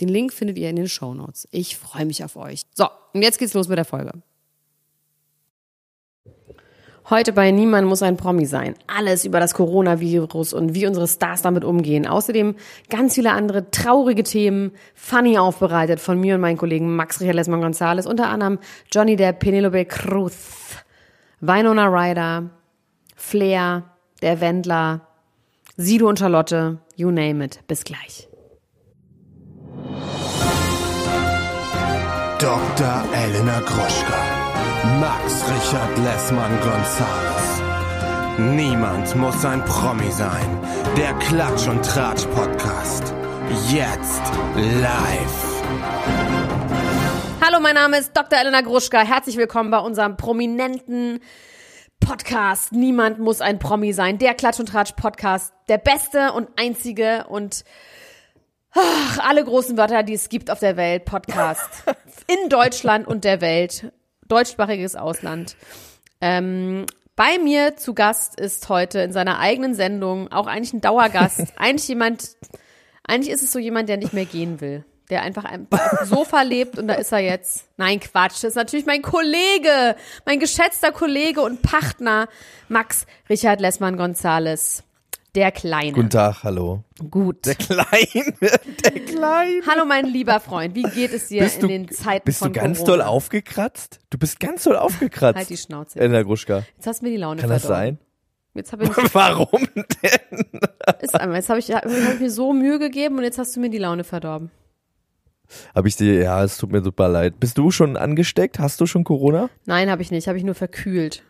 Den Link findet ihr in den Show Notes. Ich freue mich auf euch. So, und jetzt geht's los mit der Folge. Heute bei Niemand muss ein Promi sein. Alles über das Coronavirus und wie unsere Stars damit umgehen. Außerdem ganz viele andere traurige Themen, funny aufbereitet von mir und meinen Kollegen Max Richard Lesmann Gonzales, unter anderem Johnny Depp, Penelope Cruz, Winona Ryder, Flair, der Wendler, Sido und Charlotte, you name it. Bis gleich. Dr. Elena Groschka. Max Richard Lessmann Gonzales. Niemand muss ein Promi sein. Der Klatsch und Tratsch Podcast. Jetzt live. Hallo, mein Name ist Dr. Elena Gruschka. Herzlich willkommen bei unserem prominenten Podcast. Niemand muss ein Promi sein. Der Klatsch und Tratsch Podcast. Der beste und einzige und ach, alle großen Wörter, die es gibt auf der Welt. Podcast. In Deutschland und der Welt. Deutschsprachiges Ausland. Ähm, bei mir zu Gast ist heute in seiner eigenen Sendung auch eigentlich ein Dauergast. eigentlich jemand, eigentlich ist es so jemand, der nicht mehr gehen will. Der einfach auf dem Sofa lebt und da ist er jetzt. Nein, Quatsch. Das ist natürlich mein Kollege, mein geschätzter Kollege und Partner, Max Richard Lessmann Gonzales. Der Kleine. Guten Tag, hallo. Gut. Der Kleine, der Kleine. Hallo, mein lieber Freund. Wie geht es dir Bist in du, den Zeiten bist von du ganz Corona? doll aufgekratzt? Du bist ganz doll aufgekratzt. Halt die Schnauze. Elena Gruschka. Jetzt hast du mir die Laune Kann das verdorben. sein? Jetzt habe ich, Warum denn? ist einmal, jetzt habe ich, hab ich mir so Mühe gegeben und jetzt hast du mir die Laune verdorben. Hab ich dir, ja, es tut mir super leid. Bist du schon angesteckt? Hast du schon Corona? Nein, habe ich nicht. Habe ich nur verkühlt.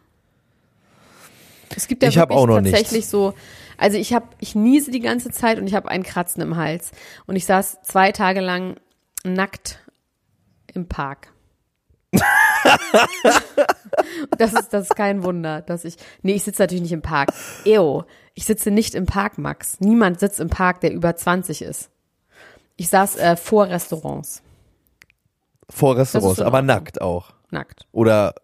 Es gibt ja Ich wirklich auch noch tatsächlich nichts. so, also ich habe, ich niese die ganze Zeit und ich habe einen Kratzen im Hals und ich saß zwei Tage lang nackt im Park. das ist das ist kein Wunder, dass ich, nee, ich sitze natürlich nicht im Park. Ew, ich sitze nicht im Park, Max. Niemand sitzt im Park, der über 20 ist. Ich saß äh, vor Restaurants, Vor Restaurants, aber nackt auch. nackt. Oder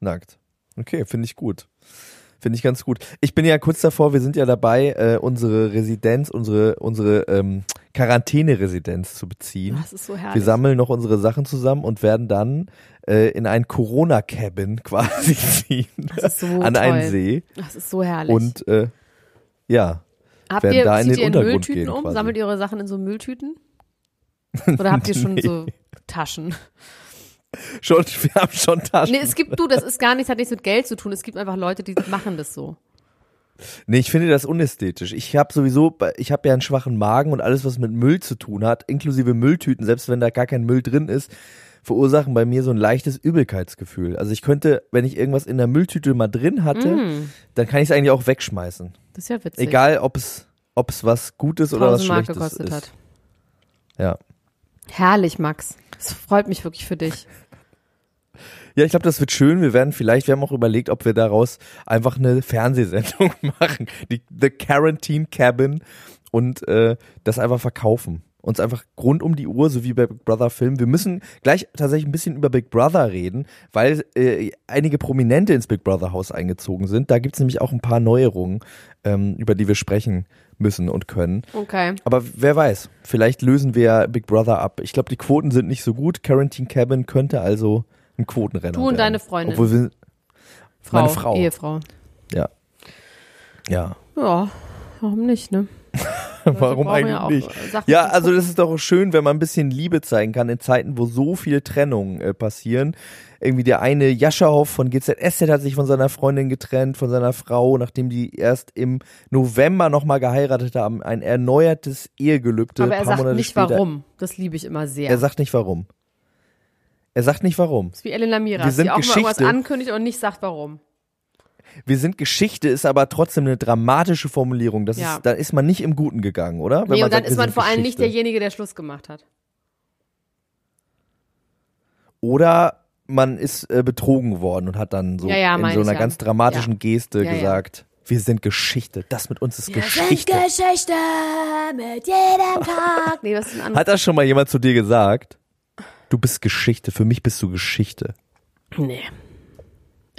nackt. Okay, finde ich gut. Finde ich ganz gut. Ich bin ja kurz davor, wir sind ja dabei, äh, unsere Residenz, unsere, unsere ähm, Quarantäne-Residenz zu beziehen. Das ist so herrlich. Wir sammeln noch unsere Sachen zusammen und werden dann äh, in ein Corona-Cabin quasi ziehen. Das ist so an toll. einen See. Das ist so herrlich. Und äh, ja, habt werden ihr, da in den ihr in Untergrund Mülltüten gehen um? quasi. Sammelt ihr eure Sachen in so Mülltüten? Oder habt ihr schon Nee. so Taschen? schon, wir haben schon Taschen. Nee, es gibt du, das ist gar nichts, hat nichts mit Geld zu tun. Es gibt einfach Leute, die machen das so. Nee, ich finde das unästhetisch. Ich habe sowieso, ich habe ja einen schwachen Magen und alles, was mit Müll zu tun hat, inklusive Mülltüten, selbst wenn da gar kein Müll drin ist, verursachen bei mir so ein leichtes Übelkeitsgefühl. Also ich könnte, wenn ich irgendwas in der Mülltüte mal drin hatte, Mm, dann kann ich es eigentlich auch wegschmeißen. das ist ja witzig. Egal, ob es, ob es was Gutes oder was 1000 Mark Schlechtes gekostet ist. hat. Ja. Herrlich, Max. Das freut mich wirklich für dich. Ja, ich glaube, das wird schön. Wir werden vielleicht, wir haben auch überlegt, ob wir daraus einfach eine Fernsehsendung machen. Die The Quarantine Cabin und äh, das einfach verkaufen. Uns einfach rund um die Uhr, so wie bei Big Brother filmen. Wir müssen gleich tatsächlich ein bisschen über Big Brother reden, weil äh, einige Prominente ins Big Brother Haus eingezogen sind. Da gibt's nämlich auch ein paar Neuerungen, ähm, über die wir sprechen müssen und können. Okay. Aber wer weiß, vielleicht lösen wir Big Brother ab. Ich glaube, die Quoten sind nicht so gut. Quarantine Cabin könnte also ein Quotenrenner Du und werden. deine Freundin. Obwohl wir, Frau, Meine Frau. Ehefrau. ja. Ja. Ja, warum nicht, ne? Warum brauchen eigentlich ja auch, nicht? äh, Sachen Ja, also das ist doch schön, wenn man ein bisschen Liebe zeigen kann in Zeiten, wo so viele Trennungen äh, passieren. Irgendwie der eine Jaschahoff von GZSZ hat sich von seiner Freundin getrennt, von seiner Frau, nachdem die erst im November nochmal geheiratet haben. Ein erneuertes Ehegelübde. Aber er sagt Monate nicht später. warum. Das liebe ich immer sehr. Er sagt nicht warum. Er sagt nicht warum. das ist wie Elena Miras, sind die auch mal irgendwas Geschichte. ankündigt und nicht sagt warum. Wir sind Geschichte ist aber trotzdem eine dramatische Formulierung. Das Ja. ist, da ist man nicht im Guten gegangen, oder? Wenn Nee, und dann sagt, wir ist man sind vor allem nicht derjenige, der Schluss gemacht hat. Oder man ist äh, betrogen worden und hat dann so Ja, ja, in so einer ganz dramatischen. Geste gesagt, wir sind Geschichte. Das mit uns ist Geschichte. Geschichte mit jedem Tag. Nee, das ist ein. Hat das schon mal jemand zu dir gesagt? Du bist Geschichte, für mich bist du Geschichte. Nee.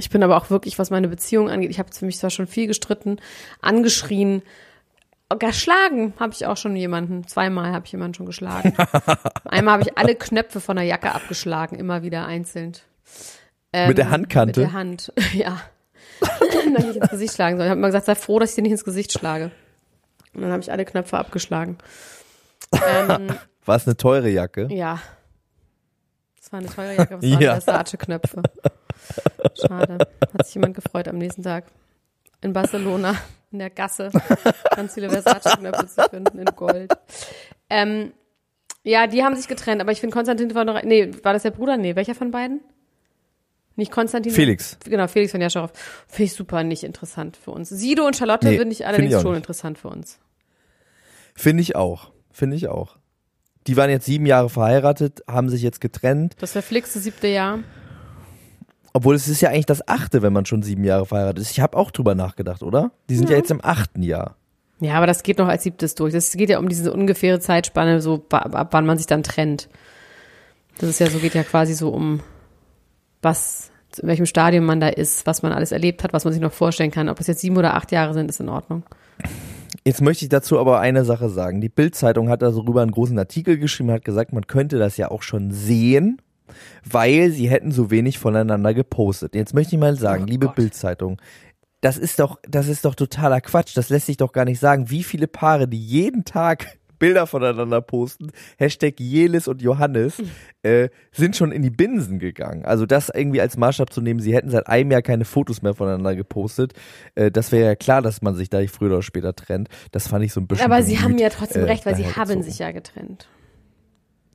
Ich bin aber auch wirklich, was meine Beziehung angeht, ich habe für mich zwar schon viel gestritten, angeschrien, geschlagen habe ich auch schon jemanden. Zweimal habe ich jemanden schon geschlagen. Einmal habe ich alle Knöpfe von der Jacke abgeschlagen, immer wieder einzeln. Ähm, Mit der Handkante? Mit der Hand, ja. Dass ich ins Gesicht schlagen soll. Ich habe immer gesagt, sei froh, dass ich dir nicht ins Gesicht schlage. Und dann habe ich alle Knöpfe abgeschlagen. Ähm, War es eine teure Jacke? ja. Das war eine teure Jacke, aber es waren Ja. Versace-Knöpfe. Schade. Hat sich jemand gefreut am nächsten Tag. In Barcelona, in der Gasse, ganz viele Versace-Knöpfe zu finden in Gold. Ähm, ja, die haben sich getrennt, aber ich finde Konstantin war noch, nee, war das der Bruder? Nee, welcher von beiden? Nicht Konstantin? Felix. Genau, Felix von Jascharow. Finde ich super nicht interessant für uns. Sido und Charlotte Nee, finde ich find allerdings ich auch schon interessant für uns. Finde ich auch. Finde ich auch. Die waren jetzt sieben Jahre verheiratet, haben sich jetzt getrennt. Das verflixte siebte Jahr. Obwohl es ist ja eigentlich das achte, wenn man schon sieben Jahre verheiratet ist. Ich habe auch drüber nachgedacht, oder? Die sind ja, jetzt im achten Jahr. Ja, aber das geht noch als siebtes durch. Das geht ja um diese ungefähre Zeitspanne, so ab wann man sich dann trennt. Das ist ja so, geht ja quasi so um was, in welchem Stadium man da ist, was man alles erlebt hat, was man sich noch vorstellen kann. Ob es jetzt sieben oder acht Jahre sind, ist in Ordnung. Jetzt möchte ich dazu aber eine Sache sagen. Die Bild-Zeitung hat darüber einen großen Artikel geschrieben, hat gesagt, man könnte das ja auch schon sehen, weil sie hätten so wenig voneinander gepostet. Jetzt möchte ich mal sagen, Oh liebe. Bild-Zeitung, das ist doch, das ist doch totaler Quatsch. Das lässt sich doch gar nicht sagen. Wie viele Paare, die jeden Tag Bilder voneinander posten, Hashtag Jelis und Johannes, Hm. äh, sind schon in die Binsen gegangen. Also das irgendwie als Maßstab zu nehmen, sie hätten seit einem Jahr keine Fotos mehr voneinander gepostet, äh, das wäre ja klar, dass man sich da früher oder später trennt. Das fand ich so ein bisschen Aber sie bemüht, haben ja trotzdem äh, recht, weil sie haben sich ja getrennt.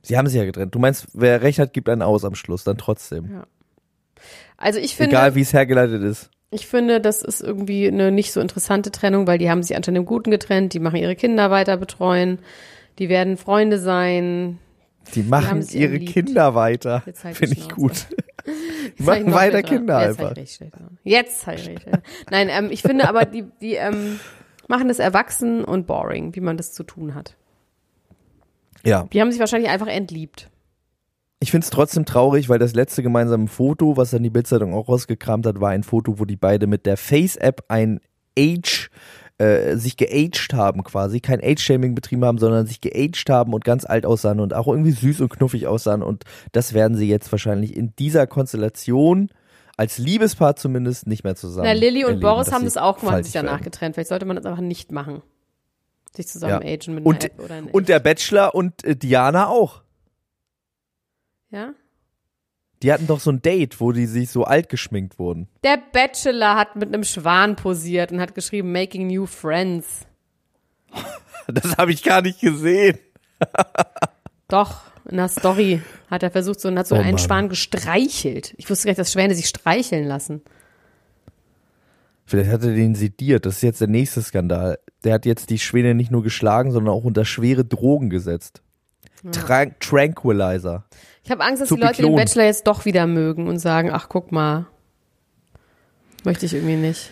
Sie haben sich ja getrennt. Du meinst, wer recht hat, gibt einen aus am Schluss, dann trotzdem. Ja. Also ich finde, Egal wie es hergeleitet ist. ich finde, das ist irgendwie eine nicht so interessante Trennung, weil die haben sich anscheinend im Guten getrennt, die machen ihre Kinder weiter betreuen, die werden Freunde sein. Die machen sich ihre. Kinder weiter. Halt die Finde ich gut. Die machen weiter. Kinder Jetzt einfach. Schlecht dran. Jetzt ich richtig. Nein, ähm, ich finde aber, die, die ähm, machen das erwachsen und boring, wie man das zu tun hat. Ja. Die haben sich wahrscheinlich einfach entliebt. Ich finde es trotzdem traurig, weil das letzte gemeinsame Foto, was dann die Bildzeitung auch rausgekramt hat, war ein Foto, wo die beide mit der Face-App ein Age, äh, sich geaged haben quasi, kein Age-Shaming betrieben haben, sondern sich geaged haben und ganz alt aussahen und auch irgendwie süß und knuffig aussahen und das werden sie jetzt wahrscheinlich in dieser Konstellation als Liebespaar zumindest nicht mehr zusammen. Na, Lilly und erleben, Boris haben das auch gemacht, sich danach werden. getrennt. Vielleicht sollte man das einfach nicht machen. Sich zusammen Ja. agen mit einer Und, App oder in und der Bachelor und äh, Diana auch. Ja? Die hatten doch so ein Date, wo die sich so alt geschminkt wurden. Der Bachelor hat mit einem Schwan posiert und hat geschrieben, making new friends. Das habe ich gar nicht gesehen. Doch, in der Story hat er versucht, so, und hat so Oh einen Mann. Schwan gestreichelt. Ich wusste gar nicht, dass Schwäne sich streicheln lassen. Vielleicht hat er den sediert. Das ist jetzt der nächste Skandal. Der hat jetzt die Schwäne nicht nur geschlagen, sondern auch unter schwere Drogen gesetzt. Tran Tranquilizer. Ich habe Angst, dass die Leute den. Bachelor jetzt doch wieder mögen und sagen, ach guck mal, möchte ich irgendwie nicht.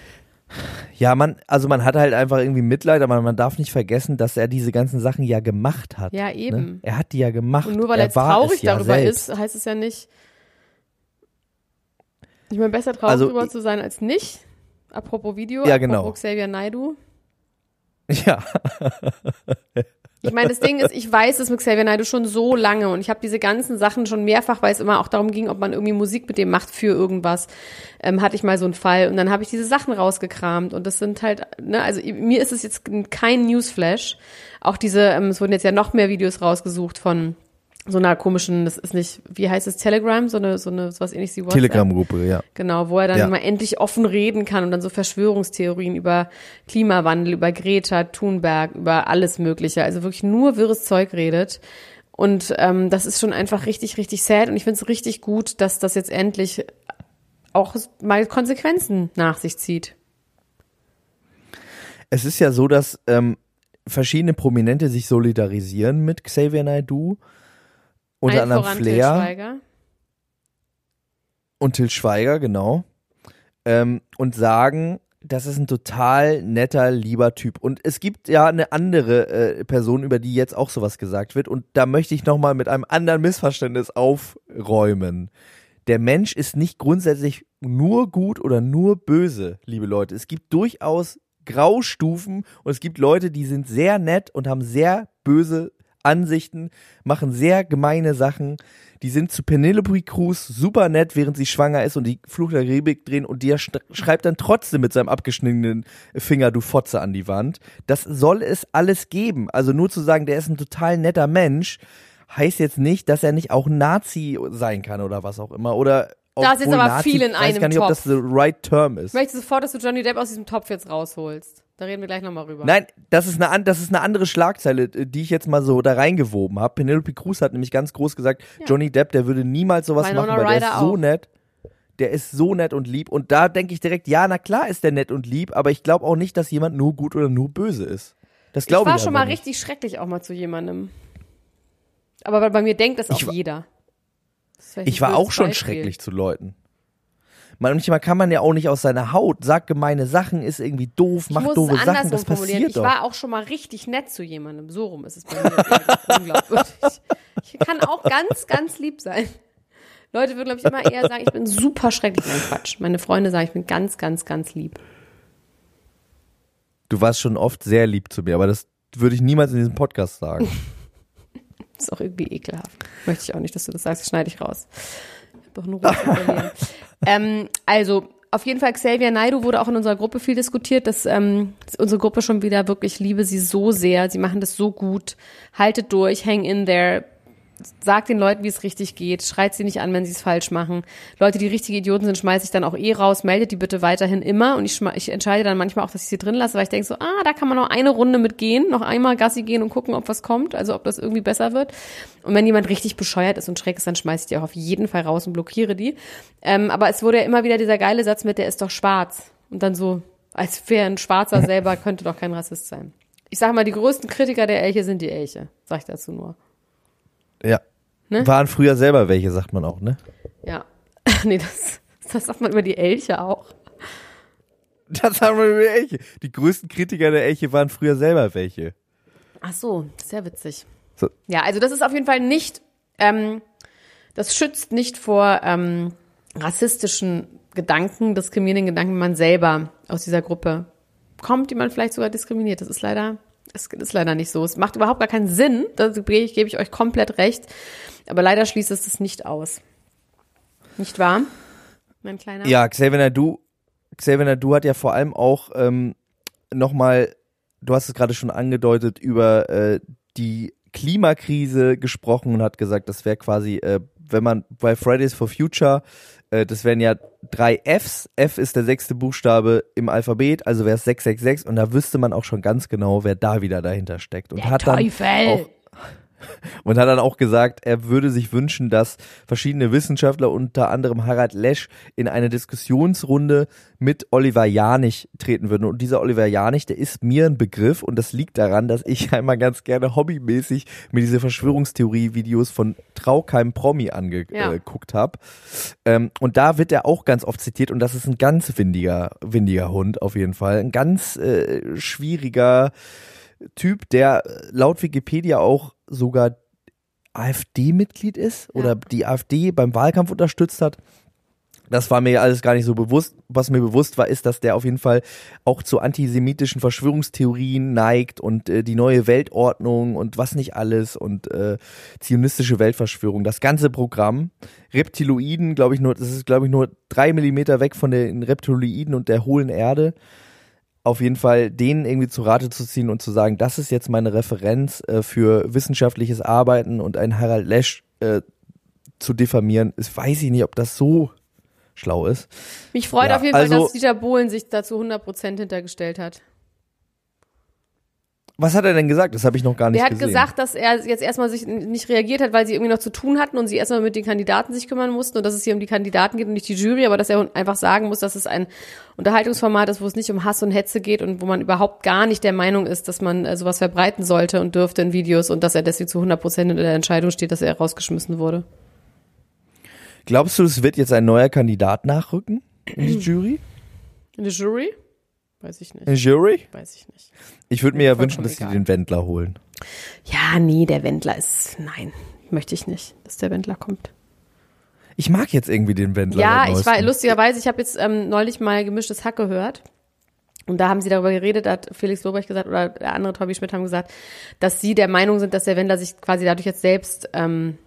Ja, man, also man hat halt einfach irgendwie Mitleid, aber man darf nicht vergessen, dass er diese ganzen Sachen ja gemacht hat. Ja, Ne? eben. Er hat die ja gemacht. Und nur weil er jetzt traurig ja darüber selbst. ist, heißt es ja nicht. Ich meine, besser traurig Also, darüber zu sein als nicht. Apropos Video, Ja, genau. apropos Xavier Naidu. Ja, Ich meine, das Ding ist, ich weiß es mit Xavier Naidoo schon so lange und ich habe diese ganzen Sachen schon mehrfach, weil es immer auch darum ging, ob man irgendwie Musik mit dem macht für irgendwas, ähm, hatte ich mal so einen Fall und dann habe ich diese Sachen rausgekramt und das sind halt, ne, also mir ist es jetzt kein Newsflash. Auch diese, ähm, es wurden jetzt ja noch mehr Videos rausgesucht von so einer komischen, das ist nicht, wie heißt es, Telegram, so eine, so eine, sowas ähnliches wie WhatsApp. Telegram-Gruppe, ja. Genau, wo er dann Ja. mal endlich offen reden kann und dann so Verschwörungstheorien über Klimawandel, über Greta Thunberg, über alles Mögliche. Also wirklich nur wirres Zeug redet. Und ähm, das ist schon einfach richtig, richtig sad. Und ich finde es richtig gut, dass das jetzt endlich auch mal Konsequenzen nach sich zieht. Es ist ja so, dass ähm, verschiedene Prominente sich solidarisieren mit Xavier Naidoo. Unter Allen anderem voran Til Flair Schweiger. und Till Schweiger, genau. Ähm, und sagen, das ist ein total netter, lieber Typ. Und es gibt ja eine andere äh, Person, über die jetzt auch sowas gesagt wird. Und da möchte ich nochmal mit einem anderen Missverständnis aufräumen. Der Mensch ist nicht grundsätzlich nur gut oder nur böse, liebe Leute. Es gibt durchaus Graustufen und es gibt Leute, die sind sehr nett und haben sehr böse Ansichten, machen sehr gemeine Sachen. Die sind zu Penelope Cruz super nett, während sie schwanger ist und die Fluch der Karibik drehen und der sch- schreibt dann trotzdem mit seinem abgeschnittenen Finger du Fotze an die Wand. Das soll es alles geben. Also nur zu sagen, der ist ein total netter Mensch, heißt jetzt nicht, dass er nicht auch Nazi sein kann oder was auch immer. Oder Da ist jetzt aber Nazi, viel in weiß einem gar nicht, ob Topf. das the right term ist. Ich möchte sofort, dass du Johnny Depp aus diesem Topf jetzt rausholst. Da reden wir gleich nochmal rüber. Nein, das ist eine, das ist eine andere Schlagzeile, äh, die ich jetzt mal so da reingewoben habe. Penelope Cruz hat nämlich ganz groß gesagt, Johnny Depp, der würde niemals sowas Winona machen, weil der Ryder ist so auch. nett. Der ist so nett und lieb. Und da denke ich direkt, ja, na klar ist der nett und lieb, aber ich glaube auch nicht, dass jemand nur gut oder nur böse ist. Das ich glaube ich, war schon einfach mal nicht. richtig schrecklich auch mal zu jemandem. Aber bei- mir denkt das auch Ich jeder. Das Ich war auch schon Beispiel. schrecklich zu Leuten. Manchmal kann man ja auch nicht aus seiner Haut, sagt gemeine Sachen, ist irgendwie doof, Ich macht muss es doofe Sachen, andersrum das formulieren. passiert Ich doch. war auch schon mal richtig nett zu jemandem. So rum ist es bei mir. Unglaubwürdig. Ich kann auch ganz, ganz lieb sein. Leute würden, glaube ich, immer eher sagen, ich bin super schrecklich. Nein, Quatsch. Meine Freunde sagen, ich bin ganz, ganz, ganz lieb. Du warst schon oft sehr lieb zu mir, aber das würde ich niemals in diesem Podcast sagen. ist auch irgendwie ekelhaft. Möchte ich auch nicht, dass du das sagst. Das schneide ich raus. Doch einen Ruf ähm, also, auf jeden Fall, Xavier Naidu wurde auch in unserer Gruppe viel diskutiert, dass, ähm, dass unsere Gruppe schon wieder wirklich liebe sie so sehr. Sie machen das so gut. Haltet durch, hang in there. Sagt den Leuten, wie es richtig geht. Schreit sie nicht an, wenn sie es falsch machen. Leute, die richtige Idioten sind, schmeiße ich dann auch eh raus. Meldet die bitte weiterhin immer. Und ich, ich entscheide dann manchmal auch, dass ich sie drin lasse, weil ich denke so, ah, da kann man noch eine Runde mitgehen, noch einmal Gassi gehen und gucken, ob was kommt, also ob das irgendwie besser wird. Und wenn jemand richtig bescheuert ist und schräg ist, dann schmeiße ich die auch auf jeden Fall raus und blockiere die. Ähm, aber es wurde ja immer wieder dieser geile Satz mit, der ist doch schwarz. Und dann so, als wäre ein Schwarzer selber, könnte doch kein Rassist sein. Ich sage mal, die größten Kritiker der Elche sind die Elche, sag ich dazu nur. Ja. Ne? Waren früher selber welche, sagt man auch, ne? Ja. nee, das, das sagt man über die Elche auch. Das haben wir über Elche. Die größten Kritiker der Elche waren früher selber welche. Ach so, sehr witzig. So. Ja, also das ist auf jeden Fall nicht, ähm, das schützt nicht vor ähm, rassistischen Gedanken, diskriminierenden Gedanken, wenn man selber aus dieser Gruppe kommt, die man vielleicht sogar diskriminiert. Das ist leider, das ist leider nicht so. Es macht überhaupt gar keinen Sinn. Da gebe ich, euch komplett recht. Aber leider schließt es das nicht aus. Nicht wahr? Mein kleiner. Ja, Xavier Nadu, Xavier Nadu hat ja vor allem auch ähm, nochmal, du hast es gerade schon angedeutet, über äh, die Klimakrise gesprochen und hat gesagt, das wäre quasi, äh, wenn man bei Fridays for Future, äh, das wären ja drei Fs, F ist der sechste Buchstabe im Alphabet, also wäre es 666 und da wüsste man auch schon ganz genau, wer da wieder dahinter steckt. Und Der hat dann Teufel. auch und hat dann auch gesagt, er würde sich wünschen, dass verschiedene Wissenschaftler, unter anderem Harald Lesch, in eine Diskussionsrunde mit Oliver Janich treten würden. Und dieser Oliver Janich, der ist mir ein Begriff und das liegt daran, dass ich einmal ganz gerne hobbymäßig mir diese Verschwörungstheorie-Videos von Traukeim Promi Ja. angeguckt habe. Ähm, und da wird er auch ganz oft zitiert und das ist ein ganz windiger, windiger Hund auf jeden Fall. Ein ganz äh, schwieriger Typ, der laut Wikipedia auch sogar AfD-Mitglied ist oder die AfD beim Wahlkampf unterstützt hat. Das war mir alles gar nicht so bewusst. Was mir bewusst war, ist, dass der auf jeden Fall auch zu antisemitischen Verschwörungstheorien neigt und äh, die neue Weltordnung und was nicht alles und äh, zionistische Weltverschwörung. Das ganze Programm. Reptiloiden, glaube ich, nur, das ist, glaube ich, nur drei Millimeter weg von den Reptiloiden und der hohlen Erde auf jeden Fall denen irgendwie zu Rate zu ziehen und zu sagen, das ist jetzt meine Referenz äh, für wissenschaftliches Arbeiten und einen Harald Lesch äh, zu diffamieren, ist, weiß ich nicht, ob das so schlau ist. Mich freut Ja, auf jeden Fall, also- dass Dieter Bohlen sich dazu 100% hintergestellt hat. Was hat er denn gesagt? Das habe ich noch gar nicht Der hat gesehen. gesagt, dass er jetzt erstmal sich nicht reagiert hat, weil sie irgendwie noch zu tun hatten und sie erstmal mit den Kandidaten sich kümmern mussten und dass es hier um die Kandidaten geht und nicht die Jury, aber dass er einfach sagen muss, dass es ein Unterhaltungsformat ist, wo es nicht um Hass und Hetze geht und wo man überhaupt gar nicht der Meinung ist, dass man äh, sowas verbreiten sollte und dürfte in Videos und dass er deswegen zu 100 Prozent in der Entscheidung steht, dass er rausgeschmissen wurde. Glaubst du, es wird jetzt ein neuer Kandidat nachrücken in die Jury? In der Jury? Weiß ich nicht. Jury? Weiß ich nicht. Ich würde mir ja wünschen, dass sie den Wendler holen. Ja, nee, der Wendler ist, nein, möchte ich nicht, dass der Wendler kommt. Ich mag jetzt irgendwie den Wendler. Ja, ich war lustigerweise, ich habe jetzt ähm, neulich mal gemischtes Hack gehört. Und da haben sie darüber geredet, da hat Felix Lobrecht gesagt oder der andere Tobi Schmidt haben gesagt, dass sie der Meinung sind, dass der Wendler sich quasi dadurch jetzt selbst ähm,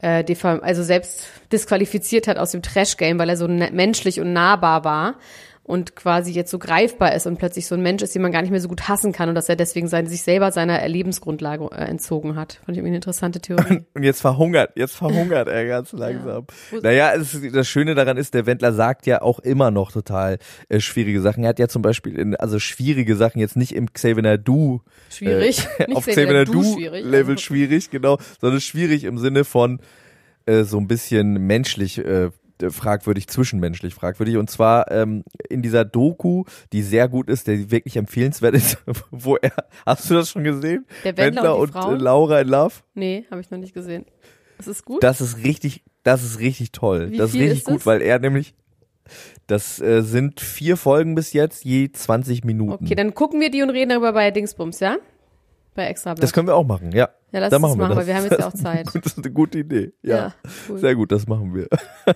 äh, also selbst disqualifiziert hat aus dem Trash-Game, weil er so ne menschlich und nahbar war und quasi jetzt so greifbar ist und plötzlich so ein Mensch ist, den man gar nicht mehr so gut hassen kann und dass er deswegen sein, sich selber seiner Lebensgrundlage äh, entzogen hat. Fand ich irgendwie eine interessante Theorie. Und jetzt verhungert, jetzt verhungert er ganz langsam. Wo- Naja, es, das Schöne daran ist, der Wendler sagt ja auch immer noch total äh, schwierige Sachen. Er hat ja zum Beispiel, in, also schwierige Sachen jetzt nicht im Xavier Nadu Schwierig. äh, auf Xavier Nadu schwierig. Level schwierig, genau, sondern schwierig im Sinne von äh, so ein bisschen menschlich äh, fragwürdig, zwischenmenschlich fragwürdig. Und zwar ähm, in dieser Doku, die sehr gut ist, der wirklich empfehlenswert ist, wo er, hast du das schon gesehen? Der Wendler und die und Frauen? äh, Laura in Love. Nee, habe ich noch nicht gesehen. Ist es gut? Das ist richtig, das ist richtig toll. Wie das ist richtig ist gut, es? weil er nämlich, das äh, sind vier Folgen bis jetzt, je 20 Minuten. Okay, dann gucken wir die und reden darüber bei Dingsbums, ja? Bei Extra das können wir auch machen, ja. Ja, lass da es machen wir machen, das. weil wir haben jetzt ja auch Zeit. Das ist eine gute Idee. Ja. Ja, cool. Sehr gut, das machen wir.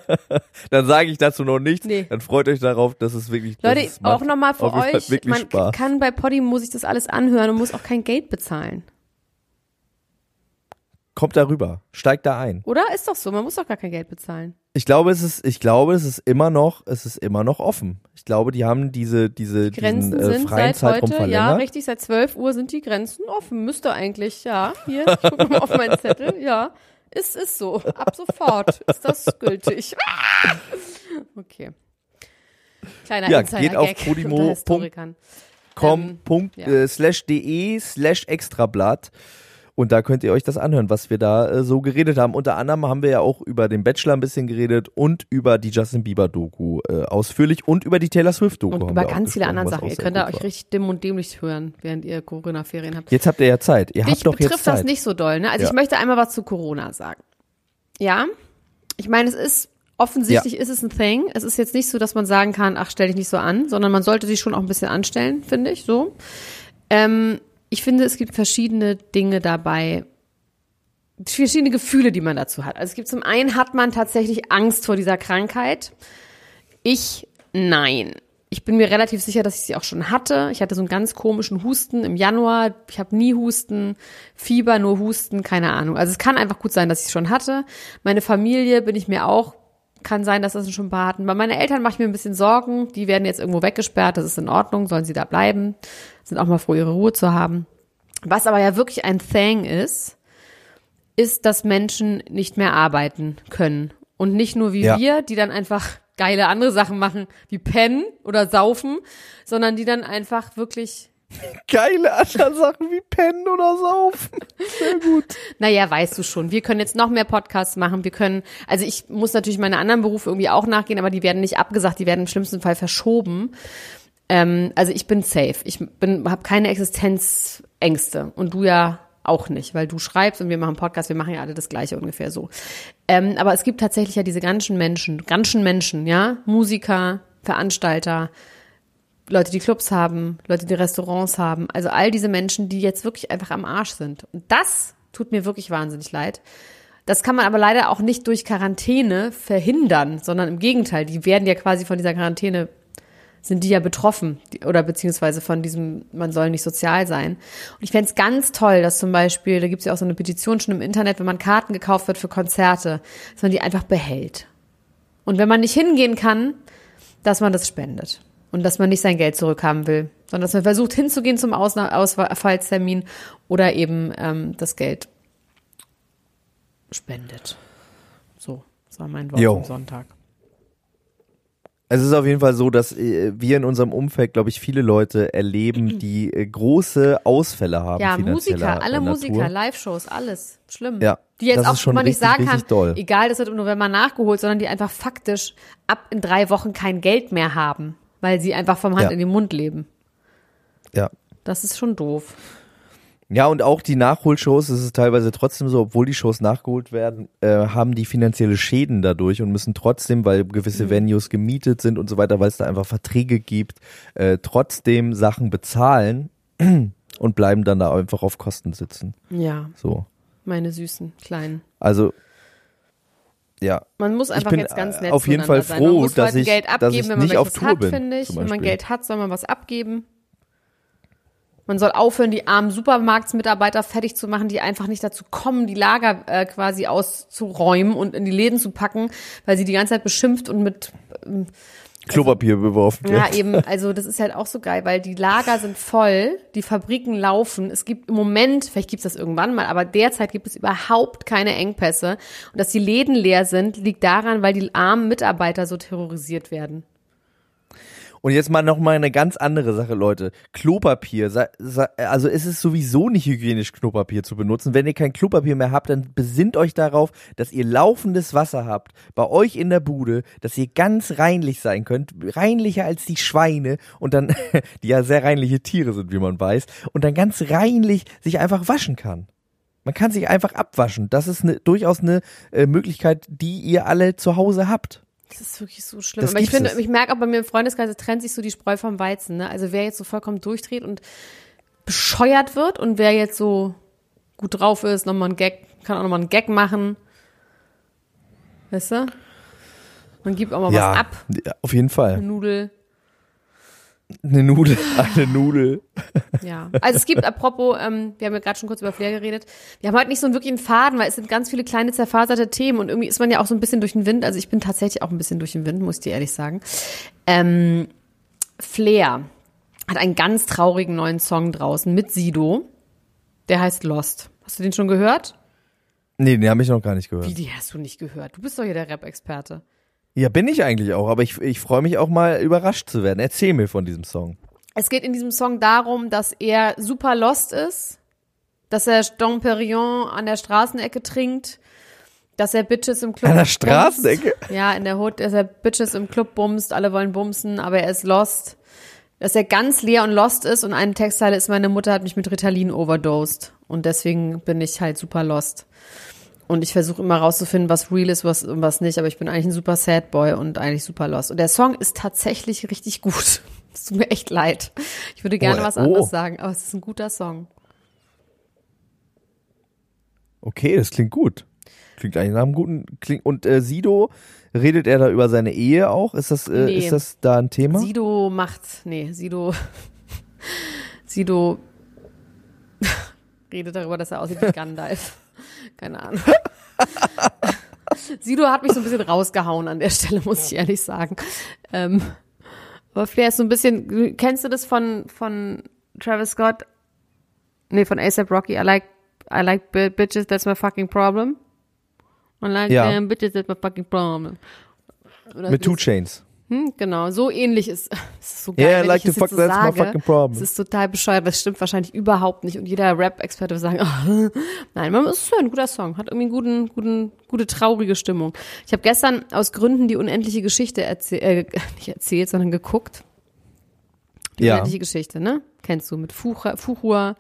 dann sage ich dazu noch nichts. Nee. Dann freut euch darauf, dass es wirklich Leute, es auch nochmal für euch, man Spaß. kann bei Podimo sich das alles anhören und muss auch kein Geld bezahlen. Kommt darüber, steigt da ein. Oder? Ist doch so, man muss doch gar kein Geld bezahlen. Ich glaube, es ist, ich glaube, es ist immer noch, es ist immer noch offen. Ich glaube, die haben diese, diese Grenzen diesen, äh, sind freien seit Zeitraum heute, verlängert. ja, richtig, seit 12 Uhr sind die Grenzen offen. Müsste eigentlich, ja. Hier, ich gucke mal auf meinen Zettel, ja. Ist, ist so. Ab sofort ist das gültig. Okay. Kleiner Ja, Insider geht auf Gag Podimo. unter Historikern. com, Ähm, ja. äh, slash de slash extrablatt. Und da könnt ihr euch das anhören, was wir da äh, so geredet haben. Unter anderem haben wir ja auch über den Bachelor ein bisschen geredet und über die Justin Bieber Doku äh, ausführlich und über die Taylor Swift Doku. Und über ganz viele andere Sachen. Ihr könnt da euch richtig dimm und dämlich hören, während ihr Corona-Ferien habt. Jetzt habt ihr ja Zeit. Ihr Dich habt doch betrifft jetzt Zeit. das nicht so doll, ne? Also Ja. ich möchte einmal was zu Corona sagen. Ja, ich meine, es ist offensichtlich ist es ein Thing. Es ist jetzt nicht so, dass man sagen kann, ach, stell dich nicht so an, sondern man sollte sich schon auch ein bisschen anstellen, finde ich, so. Ähm, ich finde, es gibt verschiedene Dinge dabei, verschiedene Gefühle, die man dazu hat. Also es gibt zum einen hat man tatsächlich Angst vor dieser Krankheit. Ich nein. Ich bin mir relativ sicher, dass ich sie auch schon hatte. Ich hatte so einen ganz komischen Husten im Januar. Ich habe nie Husten, Fieber, nur Husten, keine Ahnung. Also es kann einfach gut sein, dass ich es schon hatte. Meine Familie bin ich mir auch, kann sein, dass das schon ein paar hatten. Bei meinen Eltern mache ich mir ein bisschen Sorgen. Die werden jetzt irgendwo weggesperrt. Das ist in Ordnung. Sollen sie da bleiben? Sind auch mal froh, ihre Ruhe zu haben. Was aber ja wirklich ein Thing ist, ist, dass Menschen nicht mehr arbeiten können. Und nicht nur wie Ja. wir, die dann einfach geile andere Sachen machen, wie pennen oder saufen, sondern die dann einfach wirklich, Geile andere Sachen wie Pennen oder Saufen. Sehr gut. naja, weißt du schon, wir können jetzt noch mehr Podcasts machen, wir können, also ich muss natürlich meine anderen Berufe irgendwie auch nachgehen, aber die werden nicht abgesagt, die werden im schlimmsten Fall verschoben. Ähm, also ich bin safe. Ich bin, habe keine Existenzängste und du ja auch nicht, weil du schreibst und wir machen Podcast, wir machen ja alle das Gleiche ungefähr so. Ähm, aber es gibt tatsächlich ja diese ganzen Menschen, ganzen Menschen, ja, Musiker, Veranstalter, Leute, die Clubs haben, Leute, die Restaurants haben, also all diese Menschen, die jetzt wirklich einfach am Arsch sind. Und das tut mir wirklich wahnsinnig leid. Das kann man aber leider auch nicht durch Quarantäne verhindern, sondern im Gegenteil, die werden ja quasi von dieser Quarantäne sind die ja betroffen oder beziehungsweise von diesem, man soll nicht sozial sein. Und ich fänd's ganz toll, dass zum Beispiel, da gibt's ja auch so eine Petition schon im Internet, wenn man Karten gekauft wird für Konzerte, dass man die einfach behält. Und wenn man nicht hingehen kann, dass man das spendet. Und dass man nicht sein Geld zurückhaben will, sondern dass man versucht hinzugehen zum Ausna Ausfallstermin oder eben ähm, das Geld spendet. So, das war mein Wort Jo. am Sonntag. Es ist auf jeden Fall so, dass äh, wir in unserem Umfeld, glaube ich, viele Leute erleben, die äh, große Ausfälle haben. Ja, Musiker, alle Natur. Musiker, Live-Shows, alles. Schlimm. Ja, Die jetzt das auch, ist schon man nicht sagen kann, doll. egal, das wird im November nachgeholt, sondern die einfach faktisch ab in drei Wochen kein Geld mehr haben, weil sie einfach vom Hand Ja. in den Mund leben. Ja. Das ist schon doof. Ja, und auch die Nachholshows, es ist teilweise trotzdem so, obwohl die Shows nachgeholt werden, äh, haben die finanzielle Schäden dadurch und müssen trotzdem, weil gewisse Mhm. Venues gemietet sind und so weiter, weil es da einfach Verträge gibt, äh, trotzdem Sachen bezahlen und bleiben dann da einfach auf Kosten sitzen. Ja, So. meine süßen Kleinen. Also, ja. Man muss einfach jetzt ganz äh, nett auf jeden Fall sein. Man froh, muss dass Leuten ich- Geld dass abgeben, ich wenn man nicht auf Tour hat, bin, finde ich. Wenn man. Geld hat, soll man was abgeben. Man soll aufhören, die armen Supermarktsmitarbeiter fertig zu machen, die einfach nicht dazu kommen, die Lager äh, quasi auszuräumen und in die Läden zu packen, weil sie die ganze Zeit beschimpft und mit Klopapier beworfen. ja, eben, also das ist halt auch so geil, weil die Lager sind voll, die Fabriken laufen. Es gibt im Moment, vielleicht gibt's das irgendwann mal, aber derzeit gibt es überhaupt keine Engpässe. Und dass die Läden leer sind, liegt daran, weil die armen Mitarbeiter so terrorisiert werden. Und jetzt mal noch mal eine ganz andere Sache, Leute. Klopapier, also es ist sowieso nicht hygienisch, Klopapier zu benutzen. Wenn ihr kein Klopapier mehr habt, dann besinnt euch darauf, dass ihr laufendes Wasser habt bei euch in der Bude, dass ihr ganz reinlich sein könnt, reinlicher als die Schweine und dann, die ja sehr reinliche Tiere sind, wie man weiß, und dann ganz reinlich sich einfach waschen kann. Man kann sich einfach abwaschen. Das ist eine, durchaus eine äh, Möglichkeit, die ihr alle zu Hause habt. Das ist wirklich so schlimm. Das Aber ich finde, ich merke auch bei mir im Freundeskreis, es trennt sich so die Spreu vom Weizen. Ne? Also wer jetzt so vollkommen durchdreht und bescheuert wird und wer jetzt so gut drauf ist, nochmal einen Gag, kann auch nochmal einen Gag machen. Weißt du? Man gibt auch mal ja, was ab. auf jeden Fall. Eine Nudel. Eine Nudel, eine Nudel. Ja, also es gibt, apropos, ähm, wir haben ja gerade schon kurz über Flair geredet, wir haben heute nicht so einen wirklichen Faden, weil es sind ganz viele kleine zerfaserte Themen und irgendwie ist man ja auch so ein bisschen durch den Wind, also ich bin tatsächlich auch ein bisschen durch den Wind, muss ich dir ehrlich sagen. Ähm, Flair hat einen ganz traurigen neuen Song draußen mit Sido, der heißt Lost. Hast du den schon gehört? Nee, den habe ich noch gar nicht gehört. Wie, die hast du nicht gehört? Du bist doch hier der Rap-Experte. Ja, bin ich eigentlich auch, aber ich, ich freue mich auch mal überrascht zu werden. Erzähl mir von diesem Song. Es geht in diesem Song darum, dass er super lost ist, dass er Dom Perignon an der Straßenecke trinkt, dass er Bitches im Club An der bumst. Straßenecke? Ja, in der Hood, dass er Bitches im Club bumst, alle wollen bumsen, aber er ist lost. Dass er ganz leer und lost ist und eine Textzeile ist, meine Mutter hat mich mit Ritalin overdosed und deswegen bin ich halt super lost. Und ich versuche immer rauszufinden, was real ist, was und was nicht, aber ich bin eigentlich ein super Sad Boy und eigentlich super lost. Und der Song ist tatsächlich richtig gut. Es tut mir echt leid. Ich würde gerne Oh, was oh. anderes sagen, aber es ist ein guter Song. Okay, das klingt gut. Klingt eigentlich nach einem guten. Klingt, und äh, Sido, redet er da über seine Ehe auch? Ist das, äh, Nee. ist das da ein Thema? Sido macht, nee, Sido, Sido redet darüber, dass er aussieht wie Gandalf. Keine Ahnung. Sido hat mich so ein bisschen rausgehauen an der Stelle, muss ich ehrlich sagen. Ähm, aber Flair ist so ein bisschen, kennst du das von, von Travis Scott? Nee, von ASAP Rocky. I like, I like bi- bitches, that's my fucking problem. I like Ja. them bitches, that's my fucking problem. Oder Mit Two Chains. Hm, genau, so ähnlich ist es ist so geil, Yeah, like the fuck, jetzt so that's my sage. fucking problem. Es ist total bescheuert, das stimmt wahrscheinlich überhaupt nicht. Und jeder Rap-Experte wird sagen, ah, nein, man es ist ein guter Song, hat irgendwie einen guten, guten, gute traurige Stimmung. Ich habe gestern aus Gründen die unendliche Geschichte erzählt, äh, nicht erzählt, sondern geguckt. Die Ja. unendliche Geschichte, ne? Kennst du mit Fuchur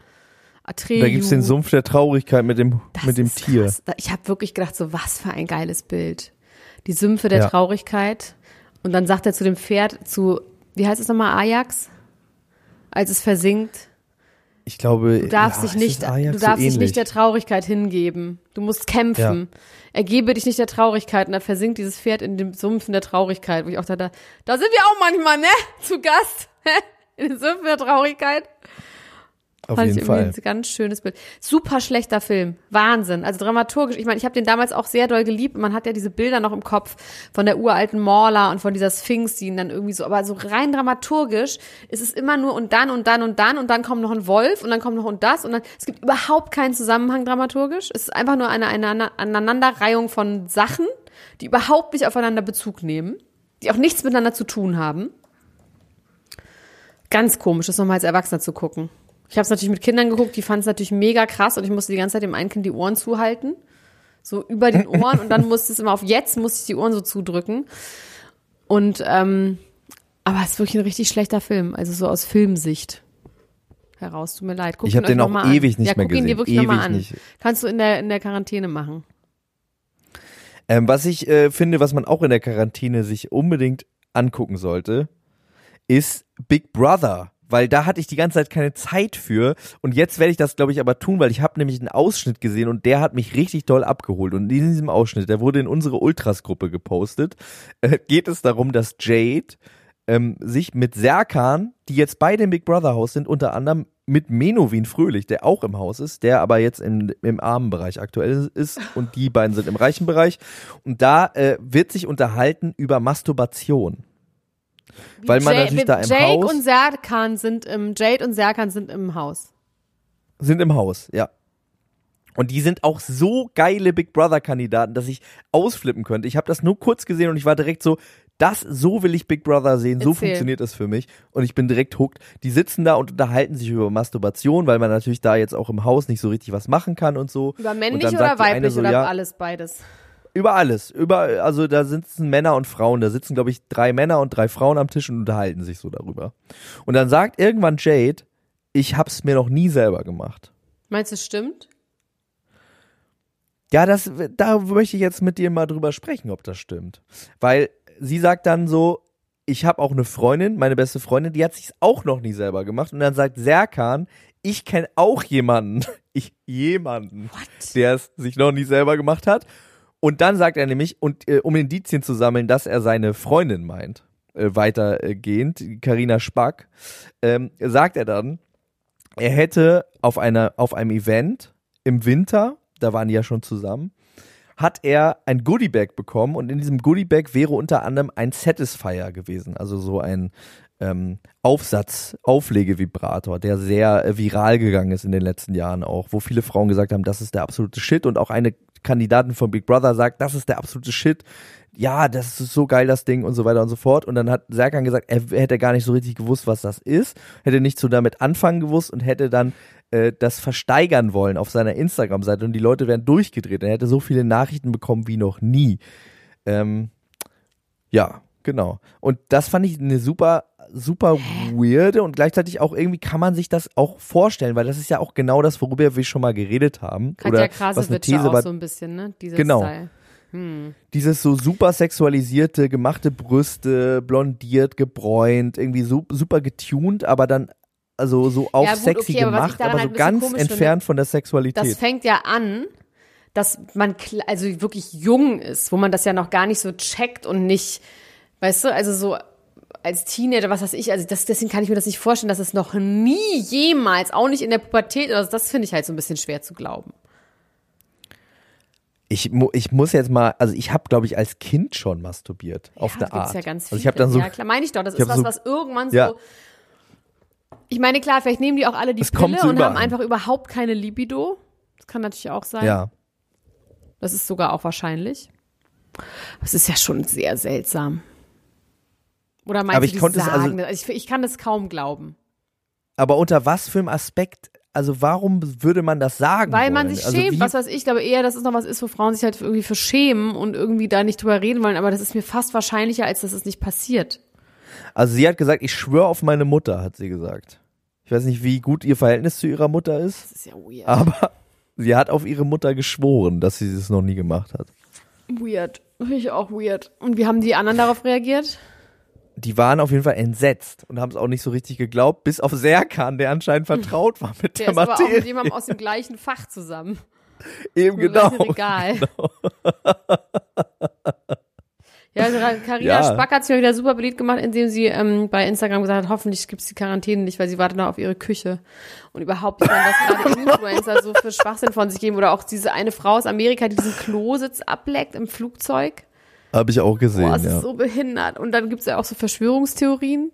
Atreyu. Da gibt's den Sumpf der Traurigkeit mit dem, Das mit dem Tier. Krass. Ich habe wirklich gedacht, so was für ein geiles Bild. Die Sümpfe der Ja. Traurigkeit. Und dann sagt er zu dem Pferd, zu, wie heißt es nochmal, Ajax? Als es versinkt. Ich glaube, Du darfst ja, dich nicht, du darfst so dich nicht der Traurigkeit hingeben. Du musst kämpfen. Ergebe dich nicht der Traurigkeit. Und da versinkt dieses Pferd in den Sumpfen der Traurigkeit, wo ich auch da, da, da sind wir auch manchmal, ne? Zu Gast. In den Sümpfen der Traurigkeit. Auf Fand ich jeden irgendwie Fall. ein ganz schönes Bild. Super schlechter Film. Wahnsinn. Also dramaturgisch. Ich meine, ich habe den damals auch sehr doll geliebt. Man hat ja diese Bilder noch im Kopf von der uralten Morla und von dieser Sphinx, die ihn dann irgendwie so, aber so rein dramaturgisch ist es immer nur und dann und dann und dann und dann kommt noch ein Wolf und dann kommt noch und das und dann, es gibt überhaupt keinen Zusammenhang dramaturgisch. Es ist einfach nur eine, eine Aneinanderreihung von Sachen, die überhaupt nicht aufeinander Bezug nehmen. die auch nichts miteinander zu tun haben. Ganz komisch, das nochmal als Erwachsener zu gucken. Ich habe es natürlich mit Kindern geguckt, die fanden es natürlich mega krass und ich musste die ganze Zeit dem einen Kind die Ohren zuhalten. So über den Ohren und dann musste es immer auf jetzt, musste ich die Ohren so zudrücken. Und, ähm, aber es ist wirklich ein richtig schlechter Film, also so aus Filmsicht heraus. Tut mir leid. Guck Ich hab ihn euch den auch mal an. ewig nicht ja, mehr guck ihn dir gesehen. wirklich nochmal Ewig an. nicht. Kannst du in der, in der Quarantäne machen. Ähm, was ich äh, finde, was man auch in der Quarantäne sich unbedingt angucken sollte, ist Big Brother. Weil da hatte ich die ganze Zeit keine Zeit für. Und jetzt werde ich das, glaube ich, aber tun, weil ich habe nämlich einen Ausschnitt gesehen und der hat mich richtig doll abgeholt. Und in diesem Ausschnitt, der wurde in unsere Ultras-Gruppe gepostet, äh, geht es darum, dass Jade ähm, sich mit Serkan, die jetzt beide im Big Brother Haus sind, unter anderem mit Menowin Fröhlich, der auch im Haus ist, der aber jetzt im, im armen Bereich aktuell ist und die beiden sind im reichen Bereich. Und da äh, wird sich unterhalten über Masturbation. Weil man Jay- natürlich da im Jake Haus und Serkan sind im, Jade und Serkan sind im Haus. sind im Haus, ja. Und die sind auch so geile Big Brother Kandidaten, dass ich ausflippen könnte. Ich habe das nur kurz gesehen und ich war direkt so, das so will ich Big Brother sehen, so Erzähl. funktioniert das für mich und ich bin direkt hooked. Die sitzen da und unterhalten sich über Masturbation, weil man natürlich da jetzt auch im Haus nicht so richtig was machen kann und so. Über männlich oder weiblich so, oder ja, alles beides? Über alles, über also da sitzen Männer und Frauen, da sitzen glaube ich drei Männer und drei Frauen am Tisch und unterhalten sich so darüber. Und dann sagt irgendwann Jade, ich hab's mir noch nie selber gemacht. Meinst du, es stimmt? Ja, das, da möchte ich jetzt mit dir mal drüber sprechen, ob das stimmt. Weil sie sagt dann so, ich habe auch eine Freundin, meine beste Freundin, die hat sich's auch noch nie selber gemacht. Und dann sagt Serkan, ich kenne auch jemanden, ich jemanden, der es sich noch nie selber gemacht hat. Und dann sagt er nämlich, und äh, um Indizien zu sammeln, dass er seine Freundin meint, äh, weitergehend, Karina Spack, ähm, sagt er dann, er hätte auf einer auf einem Event im Winter, da waren die ja schon zusammen, hat er ein Goodiebag bekommen und in diesem Goodiebag wäre unter anderem ein Satisfier gewesen, also so ein ähm, Aufsatz, Auflegevibrator, der sehr äh, viral gegangen ist in den letzten Jahren auch, wo viele Frauen gesagt haben, das ist der absolute Shit und auch eine Kandidatin von Big Brother sagt, das ist der absolute Shit. Ja, das ist so geil, das Ding und so weiter und so fort. Und dann hat Serkan gesagt, er hätte gar nicht so richtig gewusst, was das ist, hätte nicht so damit anfangen gewusst und hätte dann äh, das versteigern wollen auf seiner Instagram-Seite und die Leute wären durchgedreht. Er hätte so viele Nachrichten bekommen wie noch nie. Ähm, ja, genau. Und das fand ich eine super, super weirde und gleichzeitig auch irgendwie kann man sich das auch vorstellen, weil das ist ja auch genau das, worüber wir schon mal geredet haben. Katja Oder was eine These auch war, so ein bisschen, ne? Dieser Genau. Style. dieses so super sexualisierte, gemachte Brüste, blondiert, gebräunt, irgendwie so, super getuned, aber dann also so auf Ja, gut, sexy okay, aber gemacht, aber halt so bisschen ganz entfernt von der Das Sexualität. fängt ja an, dass man also wirklich jung ist, wo man das ja noch gar nicht so checkt und nicht, weißt du, also so als Teenager, was weiß ich, also das, deswegen kann ich mir das nicht vorstellen, dass es noch nie jemals, auch nicht in der Pubertät, also das finde ich halt so ein bisschen schwer zu glauben. Ich, mu ich muss jetzt mal, also ich habe, glaube ich, als Kind schon masturbiert, auf ja, eine da gibt's Art. ja ganz also viele. ich habe dann so, ja, klar, meine ich doch, das ist was, so- was irgendwann Ja. so ich meine, klar, vielleicht nehmen die auch alle die kommt Pille so und haben einfach überhaupt keine Libido. Das kann natürlich auch sein. ja, Das ist sogar auch wahrscheinlich. Das ist ja schon sehr seltsam. Oder meinst Aber du, ich konnte es sagen also- das? Ich, ich kann das kaum glauben. aber unter was für einem Aspekt, also warum würde man das sagen Weil wollen? man sich also schämt, wie, was weiß ich. Ich glaube eher, dass es noch was ist, wo Frauen sich halt irgendwie für schämen und irgendwie da nicht drüber reden wollen. Aber das ist mir fast wahrscheinlicher, als dass es nicht passiert. Also sie hat gesagt, ich schwöre auf meine Mutter, hat sie gesagt. Ich weiß nicht, wie gut ihr Verhältnis zu ihrer Mutter ist, Das ist ja weird. aber sie hat auf ihre Mutter geschworen, dass sie es noch nie gemacht hat. Weird. Finde ich auch weird. Und wie haben die anderen darauf reagiert? Die waren auf jeden Fall entsetzt und haben es auch nicht so richtig geglaubt, bis auf Serkan, der anscheinend vertraut war mit Der der, ist aber auch mit Materie. jemandem aus dem gleichen Fach zusammen. Eben genau. Regal. Ja, also Carina Ja. Spack hat sich mal wieder super beliebt gemacht, indem sie ähm, bei Instagram gesagt hat, hoffentlich gibt's die Quarantäne nicht, weil sie wartet noch auf ihre Küche. Und überhaupt, ich meine, was gerade Influencer so für Schwachsinn von sich geben. Oder auch diese eine Frau aus Amerika, die diesen Klositz ableckt im Flugzeug. Habe ich auch gesehen, Boah, es ja. ist so behindert. Und dann gibt's ja auch so Verschwörungstheorien,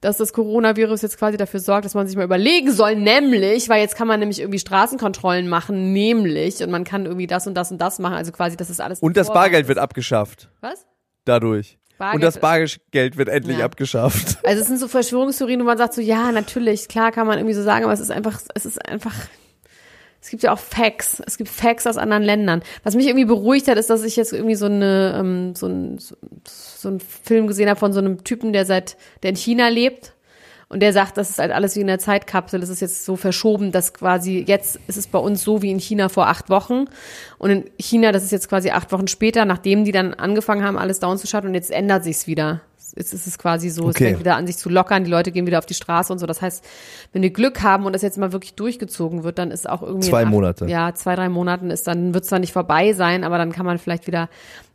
dass das Coronavirus jetzt quasi dafür sorgt, dass man sich mal überlegen soll, nämlich, weil jetzt kann man nämlich irgendwie Straßenkontrollen machen, nämlich, und man kann irgendwie das und das und das machen, also quasi, das ist alles. und das Vorwand Bargeld ist. wird abgeschafft Was? dadurch. Bargeld- Und das Bargeld wird endlich Ja. abgeschafft. Also es sind so Verschwörungstheorien, wo man sagt so, ja, natürlich, klar kann man irgendwie so sagen, aber es ist einfach, es ist einfach, es gibt ja auch Facts, es gibt Facts aus anderen Ländern. Was mich irgendwie beruhigt hat, ist, dass ich jetzt irgendwie so eine, ähm, so ein, so, so einen Film gesehen habe von so einem Typen, der seit, der in China lebt. Und der sagt, das ist halt alles wie in der Zeitkapsel. Das ist jetzt so verschoben, dass quasi jetzt ist es bei uns so wie in China vor acht Wochen. Und in China, das ist jetzt quasi acht Wochen später, nachdem die dann angefangen haben, alles down zu schatten. Und jetzt ändert sich's wieder. Jetzt ist es quasi so, es Okay. fängt wieder an, sich zu lockern. Die Leute gehen wieder auf die Straße und so. Das heißt, wenn wir Glück haben und das jetzt mal wirklich durchgezogen wird, dann ist auch irgendwie Zwei acht- Monate. Ja, zwei, drei Monaten ist dann wird zwar nicht vorbei sein, aber dann kann man vielleicht wieder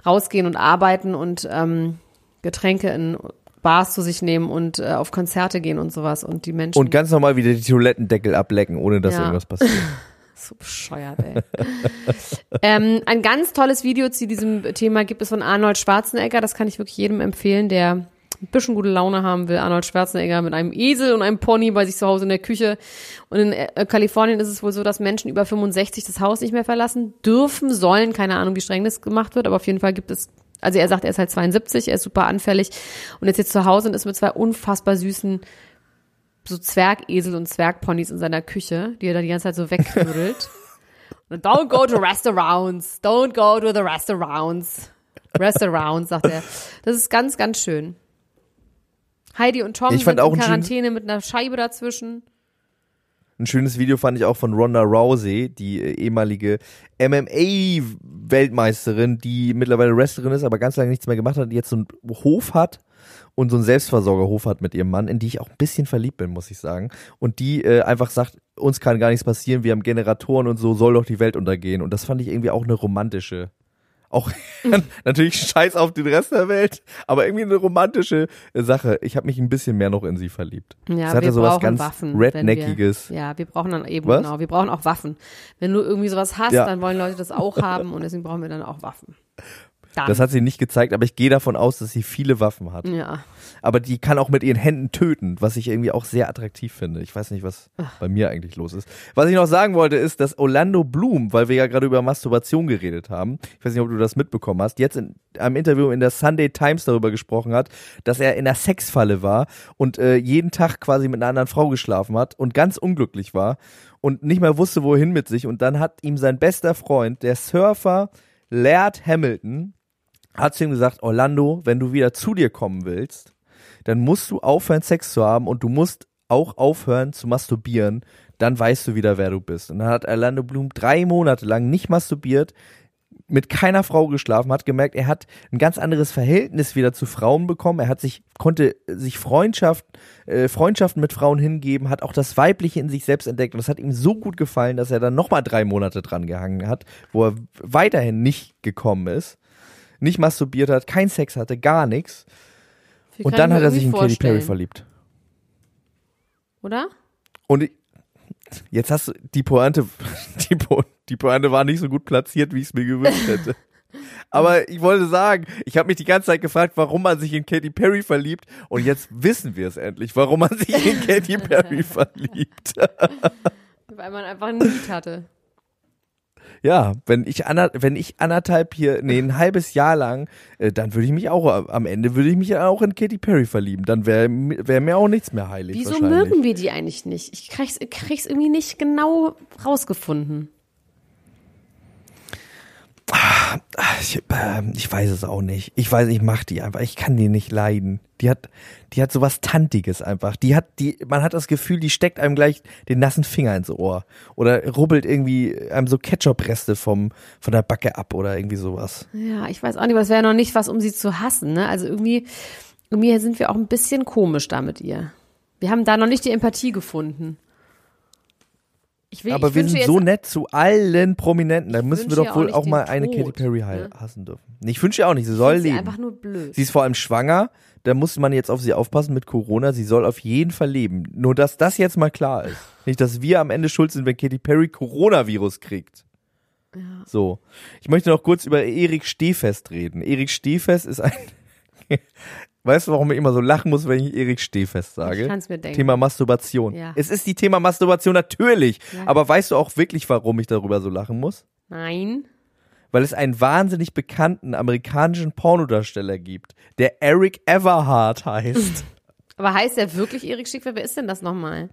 rausgehen und arbeiten und ähm, Getränke in Bars zu sich nehmen und äh, auf Konzerte gehen und sowas und die Menschen Und ganz normal wieder die Toilettendeckel ablecken, ohne dass Ja. irgendwas passiert. so bescheuert, ey. ähm, ein ganz tolles Video zu diesem Thema gibt es von Arnold Schwarzenegger. Das kann ich wirklich jedem empfehlen, der ein bisschen gute Laune haben will. Arnold Schwarzenegger mit einem Esel und einem Pony bei sich zu Hause in der Küche. Und in äh, Kalifornien ist es wohl so, dass Menschen über 65 das Haus nicht mehr verlassen dürfen, sollen. Keine Ahnung, wie streng das gemacht wird, aber auf jeden Fall gibt es also er sagt, er ist halt 72, er ist super anfällig und ist jetzt zu Hause und ist mit zwei unfassbar süßen so Zwergesel und Zwergponys in seiner Küche, die er da die ganze Zeit so wegknüttelt. Und Don't go to restaurants. Don't go to the restaurants. Restaurants, sagt er. Das ist ganz, ganz schön. Heidi und Tom Ich fand sind auch in Quarantäne mit einer Scheibe dazwischen. Ein schönes Video fand ich auch von Ronda Rousey, die äh, ehemalige MMA-Weltmeisterin, die mittlerweile Wrestlerin ist, aber ganz lange nichts mehr gemacht hat, die jetzt so einen Hof hat und so einen Selbstversorgerhof hat mit ihrem Mann, in die ich auch ein bisschen verliebt bin, muss ich sagen. Und die äh, einfach sagt, uns kann gar nichts passieren, wir haben Generatoren und so, soll doch die Welt untergehen. Und das fand ich irgendwie auch eine romantische, auch natürlich scheiß auf den Rest der Welt, aber irgendwie eine romantische Sache. Ich habe mich ein bisschen mehr noch in sie verliebt. Ja, es hatte wir sowas brauchen ganz Waffen. Redneckiges. Wir, ja, wir brauchen dann eben, Was? genau, wir brauchen auch Waffen. Wenn du irgendwie sowas hast, Ja. dann wollen Leute das auch haben und deswegen brauchen wir dann auch Waffen. Dann. Das hat sie nicht gezeigt, aber ich gehe davon aus, dass sie viele Waffen hat. ja. Aber die kann auch mit ihren Händen töten, was ich irgendwie auch sehr attraktiv finde. Ich weiß nicht, was bei mir eigentlich los ist. Was ich noch sagen wollte, ist, dass Orlando Bloom, weil wir ja gerade über Masturbation geredet haben, ich weiß nicht, ob du das mitbekommen hast, jetzt in einem Interview in der Sunday Times darüber gesprochen hat, dass er in einer Sexfalle war und äh, jeden Tag quasi mit einer anderen Frau geschlafen hat und ganz unglücklich war und nicht mehr wusste, wohin mit sich. Und dann hat ihm sein bester Freund, der Surfer Laird Hamilton, hat zu ihm gesagt, Orlando, wenn du wieder zu dir kommen willst, dann musst du aufhören, Sex zu haben und du musst auch aufhören zu masturbieren, dann weißt du wieder, wer du bist. Und dann hat Orlando Bloom drei Monate lang nicht masturbiert, mit keiner Frau geschlafen, hat gemerkt, er hat ein ganz anderes Verhältnis wieder zu Frauen bekommen. Er hat sich, konnte sich Freundschaft, äh, Freundschaften mit Frauen hingeben, hat auch das Weibliche in sich selbst entdeckt. Und das hat ihm so gut gefallen, dass er dann nochmal drei Monate dran gehangen hat, wo er weiterhin nicht gekommen ist, nicht masturbiert hat, kein Sex hatte, gar nichts. Wie Und dann hat er sich in Katy Perry verliebt. Oder? Und ich- jetzt hast du die Pointe, die, Po- die Pointe war nicht so gut platziert, wie ich es mir gewünscht hätte. Aber ich wollte sagen, ich habe mich die ganze Zeit gefragt, warum man sich in Katy Perry verliebt. Und jetzt wissen wir es endlich, warum man sich in Katy Perry verliebt. Weil man einfach ein Lied hatte. Ja, wenn ich, ander, wenn ich anderthalb hier, nee, ein halbes Jahr lang, äh, dann würde ich mich auch, am Ende würde ich mich auch in Katy Perry verlieben. Dann wäre wär mir auch nichts mehr heilig. Wieso mögen wir die eigentlich nicht? Ich krieg's, krieg's irgendwie nicht genau rausgefunden. Ich, ähm, ich weiß es auch nicht. Ich weiß, ich mach die einfach. Ich kann die nicht leiden. Die hat, die hat sowas Tantiges einfach. Die hat, die, man hat das Gefühl, die steckt einem gleich den nassen Finger ins Ohr. Oder rubbelt irgendwie einem so Ketchup-Reste vom, von der Backe ab oder irgendwie sowas. Ja, ich weiß auch nicht, aber es wäre noch nicht was, um sie zu hassen. Ne? Also irgendwie, irgendwie sind wir auch ein bisschen komisch da mit ihr. Wir haben da noch nicht die Empathie gefunden. Will, Aber wir sind so nett zu allen Prominenten. Da müssen wir doch auch wohl auch den mal eine Tod, Katy Perry ne? hassen dürfen. Ich wünsche ihr auch nicht. Sie soll sie leben. einfach nur blöd. Sie ist vor allem schwanger. Da muss man jetzt auf sie aufpassen mit Corona. Sie soll auf jeden Fall leben. Nur, dass das jetzt mal klar ist. Nicht, dass wir am Ende schuld sind, wenn Katy Perry Coronavirus kriegt. So. Ich möchte noch kurz über Erik Stehfest reden. Erik Stehfest ist ein. Weißt du, warum ich immer so lachen muss, wenn ich Erik Stehfest sage? Ich kann's mir denken. Thema Masturbation. Ja. Es ist die Thema Masturbation natürlich. Ja. Aber weißt du auch wirklich, warum ich darüber so lachen muss? Nein. weil es einen wahnsinnig bekannten amerikanischen Pornodarsteller gibt, der Eric Everhart heißt. Aber heißt er wirklich Erik Stiefel? Wer ist denn das nochmal?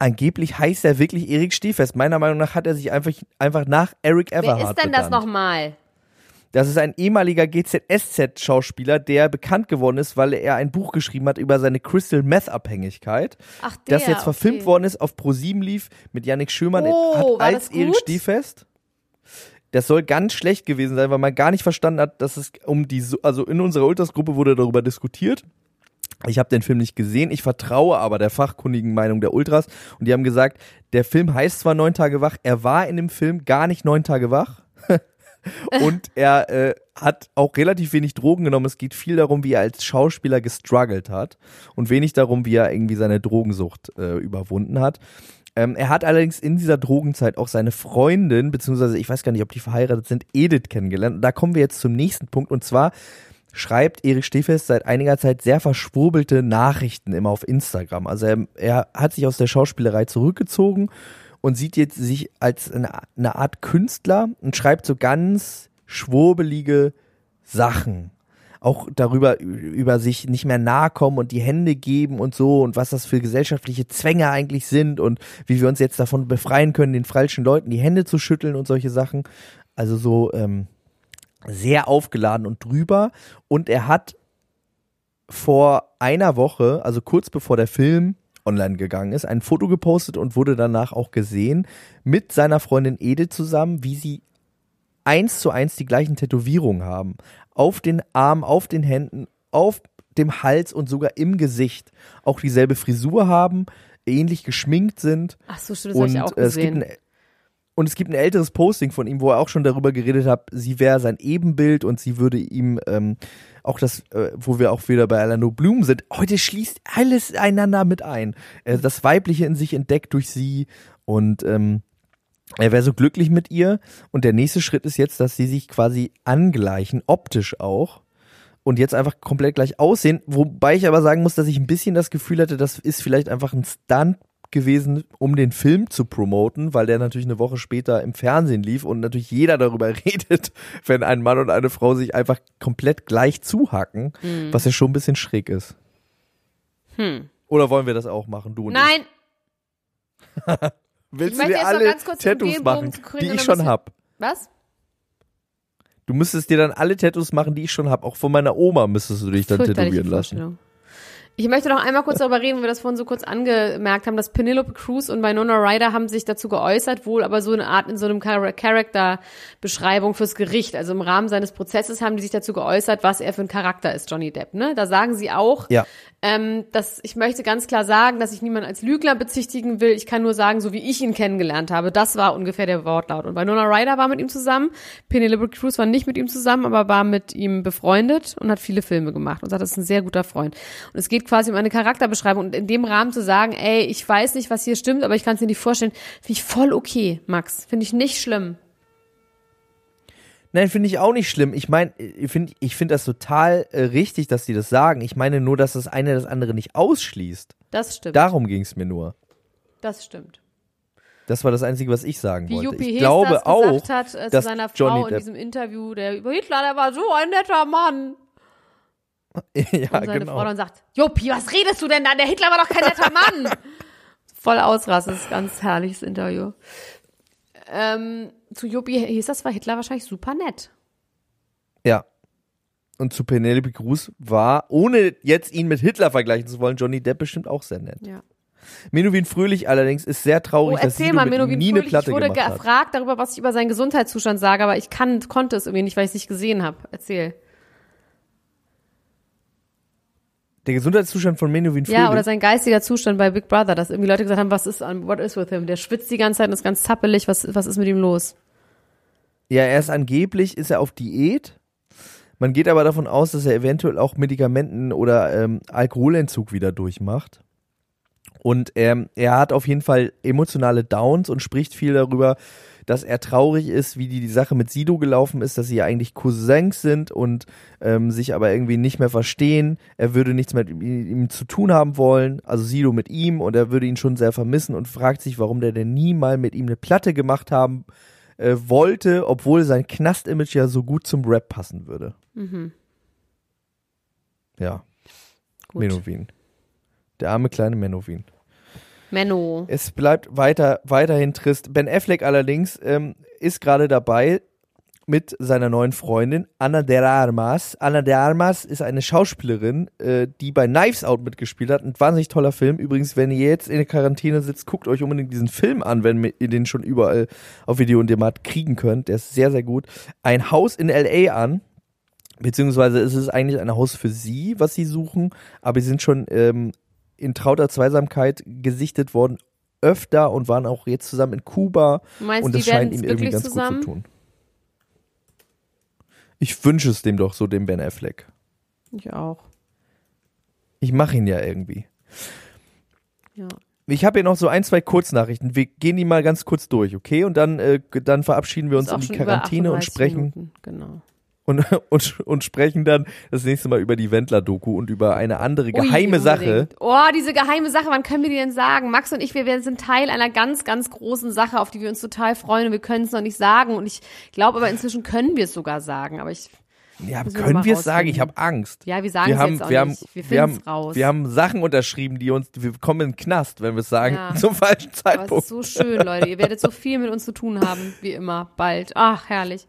Angeblich heißt er wirklich Erik Stiefest. Meiner Meinung nach hat er sich einfach, einfach nach Eric Everhart Wer ist denn das benannt. nochmal? Das ist ein ehemaliger GZSZ-Schauspieler, der bekannt geworden ist, weil er ein Buch geschrieben hat über seine Crystal Meth-Abhängigkeit. Ach, der, Das jetzt verfilmt okay. worden ist, auf ProSieben lief, mit Yannick Schömann Oh, hat als Erik? Stiefest. Das soll ganz schlecht gewesen sein, weil man gar nicht verstanden hat, dass es um die, so- also in unserer Ultras-Gruppe wurde darüber diskutiert. Ich habe den Film nicht gesehen, ich vertraue aber der fachkundigen Meinung der Ultras und die haben gesagt, der Film heißt zwar Neun Tage wach, er war in dem Film gar nicht neun Tage wach und er äh, hat auch relativ wenig Drogen genommen. Es geht viel darum, wie er als Schauspieler gestruggelt hat und wenig darum, wie er irgendwie seine Drogensucht äh, überwunden hat. Ähm, er hat allerdings in dieser Drogenzeit auch seine Freundin, beziehungsweise ich weiß gar nicht, ob die verheiratet sind, Edith kennengelernt. Und da kommen wir jetzt zum nächsten Punkt und zwar schreibt Erich Stehfest seit einiger Zeit sehr verschwurbelte Nachrichten immer auf Instagram. Also er, er hat sich aus der Schauspielerei zurückgezogen und sieht jetzt sich als eine, eine Art Künstler und schreibt so ganz schwurbelige Sachen. Auch darüber, über sich nicht mehr nahe kommen und die Hände geben und so und was das für gesellschaftliche Zwänge eigentlich sind und wie wir uns jetzt davon befreien können, den falschen Leuten die Hände zu schütteln und solche Sachen. Also so, ähm, sehr aufgeladen und drüber. Und er hat vor einer Woche, also kurz bevor der Film online gegangen ist, ein Foto gepostet und wurde danach auch gesehen mit seiner Freundin Edith zusammen, wie sie eins zu eins die gleichen Tätowierungen haben. Auf den Armen, auf den Händen, auf dem Hals und sogar im Gesicht. Auch dieselbe Frisur haben, ähnlich geschminkt sind. Ach so, stimmt, das habe Und ich auch äh, es gibt gesehen. ein, und es gibt ein älteres Posting von ihm, wo er auch schon darüber geredet hat, sie wäre sein Ebenbild und sie würde ihm ähm, auch das, äh, wo wir auch wieder bei Alano Bloom sind, heute schließt alles einander mit ein. Äh, das Weibliche in sich entdeckt durch sie und ähm, er wäre so glücklich mit ihr. Und der nächste Schritt ist jetzt, dass sie sich quasi angleichen, optisch auch. Und jetzt einfach komplett gleich aussehen. Wobei ich aber sagen muss, dass ich ein bisschen das Gefühl hatte, das ist vielleicht einfach ein Stunt gewesen, um den Film zu promoten, weil der natürlich eine Woche später im Fernsehen lief und natürlich jeder darüber redet, wenn ein Mann und eine Frau sich einfach komplett gleich zuhacken, was ja schon ein bisschen schräg ist. Hm. Oder wollen wir das auch machen, du und Nein, ich? Willst Ich du möchte dir jetzt noch alle ganz kurz den Tattoos machen, kriegen die ich schon hab? was? Du müsstest dir dann alle Tattoos machen, die ich schon hab. Auch von meiner Oma müsstest du dich dann tätowieren lassen. Ich möchte noch einmal kurz darüber reden, wo wir das vorhin so kurz angemerkt haben, dass Penelope Cruz und Winona Ryder haben sich dazu geäußert, wohl aber so eine Art in so einem Char- Charakterbeschreibung fürs Gericht. Also im Rahmen seines Prozesses haben die sich dazu geäußert, was er für ein Charakter ist, Johnny Depp. Ne? Da sagen sie auch, Ja. Ähm, dass ich möchte ganz klar sagen, dass ich niemanden als Lügner bezichtigen will. Ich kann nur sagen, so wie ich ihn kennengelernt habe. Das war ungefähr der Wortlaut. Und Winona Ryder war mit ihm zusammen. Penelope Cruz war nicht mit ihm zusammen, aber war mit ihm befreundet und hat viele Filme gemacht und sagt, das ist ein sehr guter Freund. Und es geht quasi um eine Charakterbeschreibung und in dem Rahmen zu sagen, ey, ich weiß nicht, was hier stimmt, aber ich kann es mir nicht vorstellen, finde ich voll okay, Max. Finde ich nicht schlimm. Nein, finde ich auch nicht schlimm. Ich meine, ich finde ich find das total äh, richtig, dass die das sagen. Ich meine nur, dass das eine das andere nicht ausschließt. Das stimmt. Darum ging es mir nur. das stimmt. Das war das Einzige, was ich sagen Wie wollte. Juppie ich glaube das auch, gesagt hat äh, zu dass seiner Johnny Frau in Depp- diesem Interview, der über Hitler, der war so ein netter Mann. ja, Und seine genau. Frau dann sagt, Juppi, was redest du denn da? Der Hitler war doch kein netter Mann. Voll ausrasten, ein ganz herrliches Interview. Ähm, zu Juppi hieß das, war Hitler wahrscheinlich super nett. Ja. Und zu Penelope Cruz war, ohne jetzt ihn mit Hitler vergleichen zu wollen, Johnny Depp bestimmt auch sehr nett. Ja. Menowin Fröhlich allerdings ist sehr Oh, traurig, dass erzähl Sido mal, Menowin nie eine Fröhlich. Platte Ich wurde gemacht hat. gefragt darüber, was ich über seinen Gesundheitszustand sage, aber ich kann, konnte es irgendwie nicht, weil ich es nicht gesehen habe. Erzähl. Der Gesundheitszustand von Menowin Fröhlich. Ja, oder sein geistiger Zustand bei Big Brother, dass irgendwie Leute gesagt haben, was ist an, what is with him? Der schwitzt die ganze Zeit und ist ganz zappelig, was, was ist mit ihm los? Ja, er ist angeblich, ist er auf Diät. Man geht aber davon aus, dass er eventuell auch Medikamenten oder ähm, Alkoholentzug wieder durchmacht. Und ähm, er hat auf jeden Fall emotionale Downs und spricht viel darüber, dass er traurig ist, wie die, die Sache mit Sido gelaufen ist, dass sie ja eigentlich Cousins sind und ähm, sich aber irgendwie nicht mehr verstehen. Er würde nichts mehr mit ihm, zu tun haben wollen, also Sido mit ihm und er würde ihn schon sehr vermissen und fragt sich, warum der denn nie mal mit ihm eine Platte gemacht haben äh, wollte, obwohl sein Knast-Image ja so gut zum Rap passen würde. Ja, Gut. Menowin. Der arme kleine Menowin. Menno. Es bleibt weiter, weiterhin trist. Ben Affleck allerdings ähm, ist gerade dabei mit seiner neuen Freundin Anna de Armas. Anna de Armas ist eine Schauspielerin, äh, die bei Knives Out mitgespielt hat. Ein wahnsinnig toller Film. Übrigens, wenn ihr jetzt in der Quarantäne sitzt, guckt euch unbedingt diesen Film an, wenn ihr den schon überall auf Video und Demat kriegen könnt. Der ist sehr, sehr gut. Ein Haus in L.A. an. Beziehungsweise ist es eigentlich ein Haus für sie, was sie suchen, aber sie sind schon ähm, in trauter Zweisamkeit gesichtet worden öfter und waren auch jetzt zusammen in Kuba meinst, und die das scheint werden ihm irgendwie wirklich ganz zusammen? gut zu tun. Ich wünsche es dem doch so, dem Ben Affleck. Ich auch. Ich mache ihn ja irgendwie. Ja. Ich habe hier noch so ein, zwei Kurznachrichten. Wir gehen die mal ganz kurz durch, okay? Und dann, äh, dann verabschieden wir uns in die Quarantäne und 38 sprechen Minuten. Genau. Und, und, und sprechen dann das nächste Mal über die Wendler-Doku und über eine andere geheime Ui, Sache. Oh, diese geheime Sache, wann können wir die denn sagen? Max und ich, wir, wir sind Teil einer ganz, ganz großen Sache, auf die wir uns total freuen und wir können es noch nicht sagen. Und ich glaube aber inzwischen können wir es sogar sagen. Aber ich, Ja, Müssen können wir es sagen? Ich habe Angst. ja, wir sagen wir es haben, jetzt auch wir haben, nicht. Wir wir haben, finden es raus. wir haben Sachen unterschrieben, die uns, wir kommen in den Knast, wenn wir es sagen, Ja. zum falschen aber es Zeitpunkt. ist so schön, Leute. Ihr werdet so viel mit uns zu tun haben, wie immer, bald. Ach, herrlich.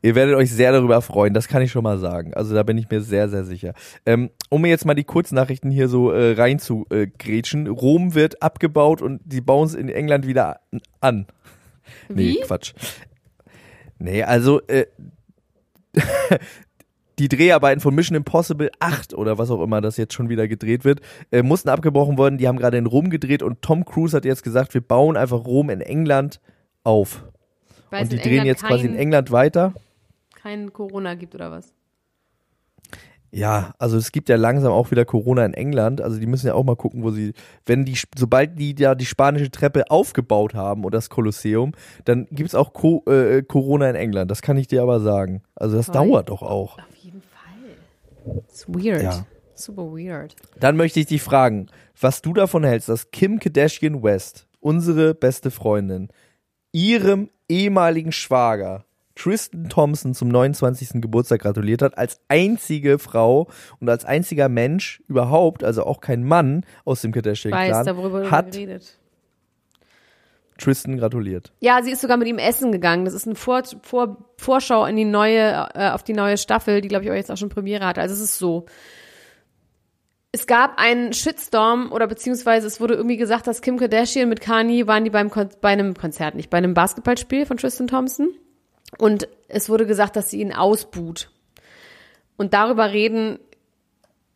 Ihr werdet euch sehr darüber freuen, das kann ich schon mal sagen. Also da bin ich mir sehr, sehr sicher. Ähm, um mir jetzt mal die Kurznachrichten hier so äh, rein zu äh, grätschen. Rom wird abgebaut und die bauen es in England wieder an. Nee, Wie? Quatsch. Nee, also äh, die Dreharbeiten von Mission Impossible 8 oder was auch immer das jetzt schon wieder gedreht wird, äh, mussten abgebrochen worden. Die haben gerade in Rom gedreht und Tom Cruise hat jetzt gesagt, wir bauen einfach Rom in England auf. Weil und die drehen England jetzt quasi in England weiter. Kein Corona gibt oder was? Ja, also es gibt ja langsam auch wieder Corona in England. Also die müssen ja auch mal gucken, wo sie, wenn die, sobald die ja die spanische Treppe aufgebaut haben und das Kolosseum, dann gibt's auch Co äh, Corona in England. Das kann ich dir aber sagen. Also das Toll. dauert doch auch. Auf jeden Fall. It's weird. Ja. Super weird. Dann möchte ich dich fragen, was du davon hältst, dass Kim Kardashian West, unsere beste Freundin, ihrem ehemaligen Schwager Tristan Thompson zum 29. Geburtstag gratuliert hat, als einzige Frau und als einziger Mensch überhaupt, also auch kein Mann aus dem Kardashian-Clan, hat geredet. Tristan gratuliert. Ja, sie ist sogar mit ihm essen gegangen. Das ist eine Vor Vor Vorschau in die neue, äh, auf die neue Staffel, die, glaube ich, auch jetzt auch schon Premiere hatte. Also es ist so. Es gab einen Shitstorm oder beziehungsweise es wurde irgendwie gesagt, dass Kim Kardashian mit Kanye waren die beim Kon bei einem Konzert, nicht bei einem Basketballspiel von Tristan Thompson. Und es wurde gesagt, dass sie ihn ausbuht. Und darüber reden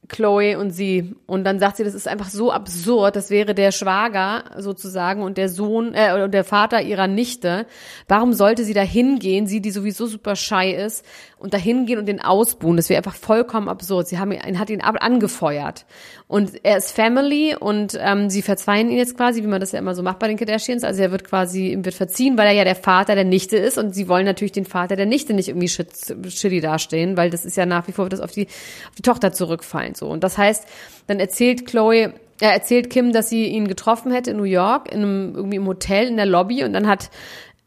Chloe und sie. Und dann sagt sie, das ist einfach so absurd. Das wäre der Schwager sozusagen und der Sohn äh, und der Vater ihrer Nichte. Warum sollte sie da hingehen, sie, die sowieso super shy ist, und da hingehen und den ausbuhen? Das wäre einfach vollkommen absurd. Sie haben ihn, hat ihn ab angefeuert. Und er ist Family und ähm, sie verzeihen ihn jetzt quasi, wie man das ja immer so macht bei den Kardashians. Also er wird quasi, ihm wird verziehen, weil er ja der Vater der Nichte ist und sie wollen natürlich den Vater der Nichte nicht irgendwie shit, shitty dastehen, weil das ist ja nach wie vor das auf die, auf die Tochter zurückfallen. So. Und das heißt, dann erzählt Chloe, er erzählt Kim, dass sie ihn getroffen hätte in New York, in einem, irgendwie im Hotel, in der Lobby und dann hat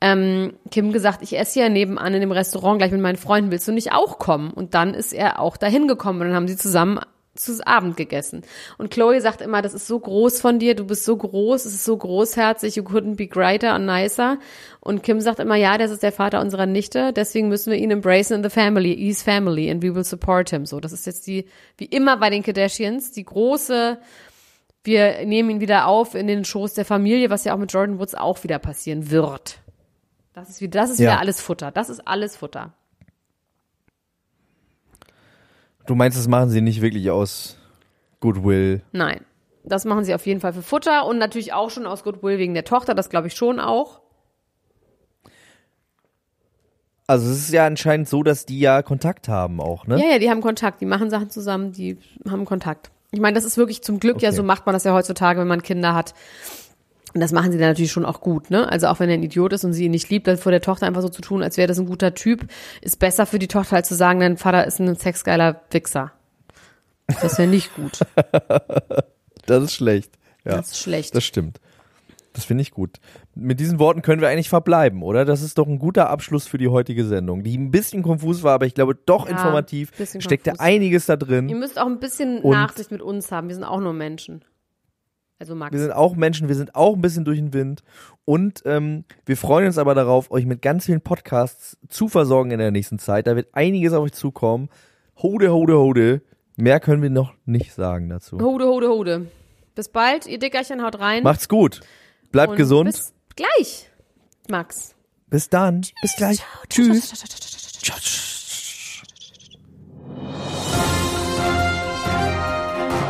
ähm, Kim gesagt, ich esse ja nebenan in dem Restaurant gleich mit meinen Freunden, willst du nicht auch kommen? Und dann ist er auch dahin gekommen und dann haben sie zusammen zu Abend gegessen. Und Chloe sagt immer, das ist so groß von dir, du bist so groß, es ist so großherzig, you couldn't be greater and nicer. Und Kim sagt immer, ja, das ist der Vater unserer Nichte, deswegen müssen wir ihn embracen in the family, he's family and we will support him. So, das ist jetzt die, wie immer bei den Kardashians, die große, wir nehmen ihn wieder auf in den Schoß der Familie, was ja auch mit Jordan Woods auch wieder passieren wird. Das ist wieder, das ist Ja. wieder alles Futter. Das ist alles Futter. Du meinst, das machen sie nicht wirklich aus Goodwill? Nein. Das machen sie auf jeden Fall für Futter und natürlich auch schon aus Goodwill wegen der Tochter, das glaube ich schon auch. Also es ist ja anscheinend so, dass die ja Kontakt haben auch, ne? Ja, ja, die haben Kontakt, die machen Sachen zusammen, die haben Kontakt. Ich meine, das ist wirklich zum Glück ja Okay. so macht man das ja heutzutage, wenn man Kinder hat. Und das machen sie dann natürlich schon auch gut, ne? Also auch wenn er ein Idiot ist und sie ihn nicht liebt, dann vor der Tochter einfach so zu tun, als wäre das ein guter Typ, ist besser für die Tochter als zu sagen, dein Vater ist ein sexgeiler Wichser. Das wäre nicht gut. Das ist schlecht. Ja, Das ist schlecht. das stimmt. Das finde ich gut. Mit diesen Worten können wir eigentlich verbleiben, oder? Das ist doch ein guter Abschluss für die heutige Sendung, die ein bisschen konfus war, aber ich glaube doch Ja, informativ. Steckte konfus. einiges da drin. Ihr müsst auch ein bisschen Und- Nachsicht mit uns haben. Wir sind auch nur Menschen. Also Max. Wir sind auch Menschen, wir sind auch ein bisschen durch den Wind. Und ähm, wir freuen uns aber darauf, euch mit ganz vielen Podcasts zu versorgen in der nächsten Zeit. Da wird einiges auf euch zukommen. Hode, hode, hode. Mehr können wir noch nicht sagen dazu. Hode, hode, hode. Bis bald, ihr Dickerchen, haut rein. Macht's gut. Bleibt Und gesund. Bis gleich, Max. Bis dann. Bis gleich. Tschüss.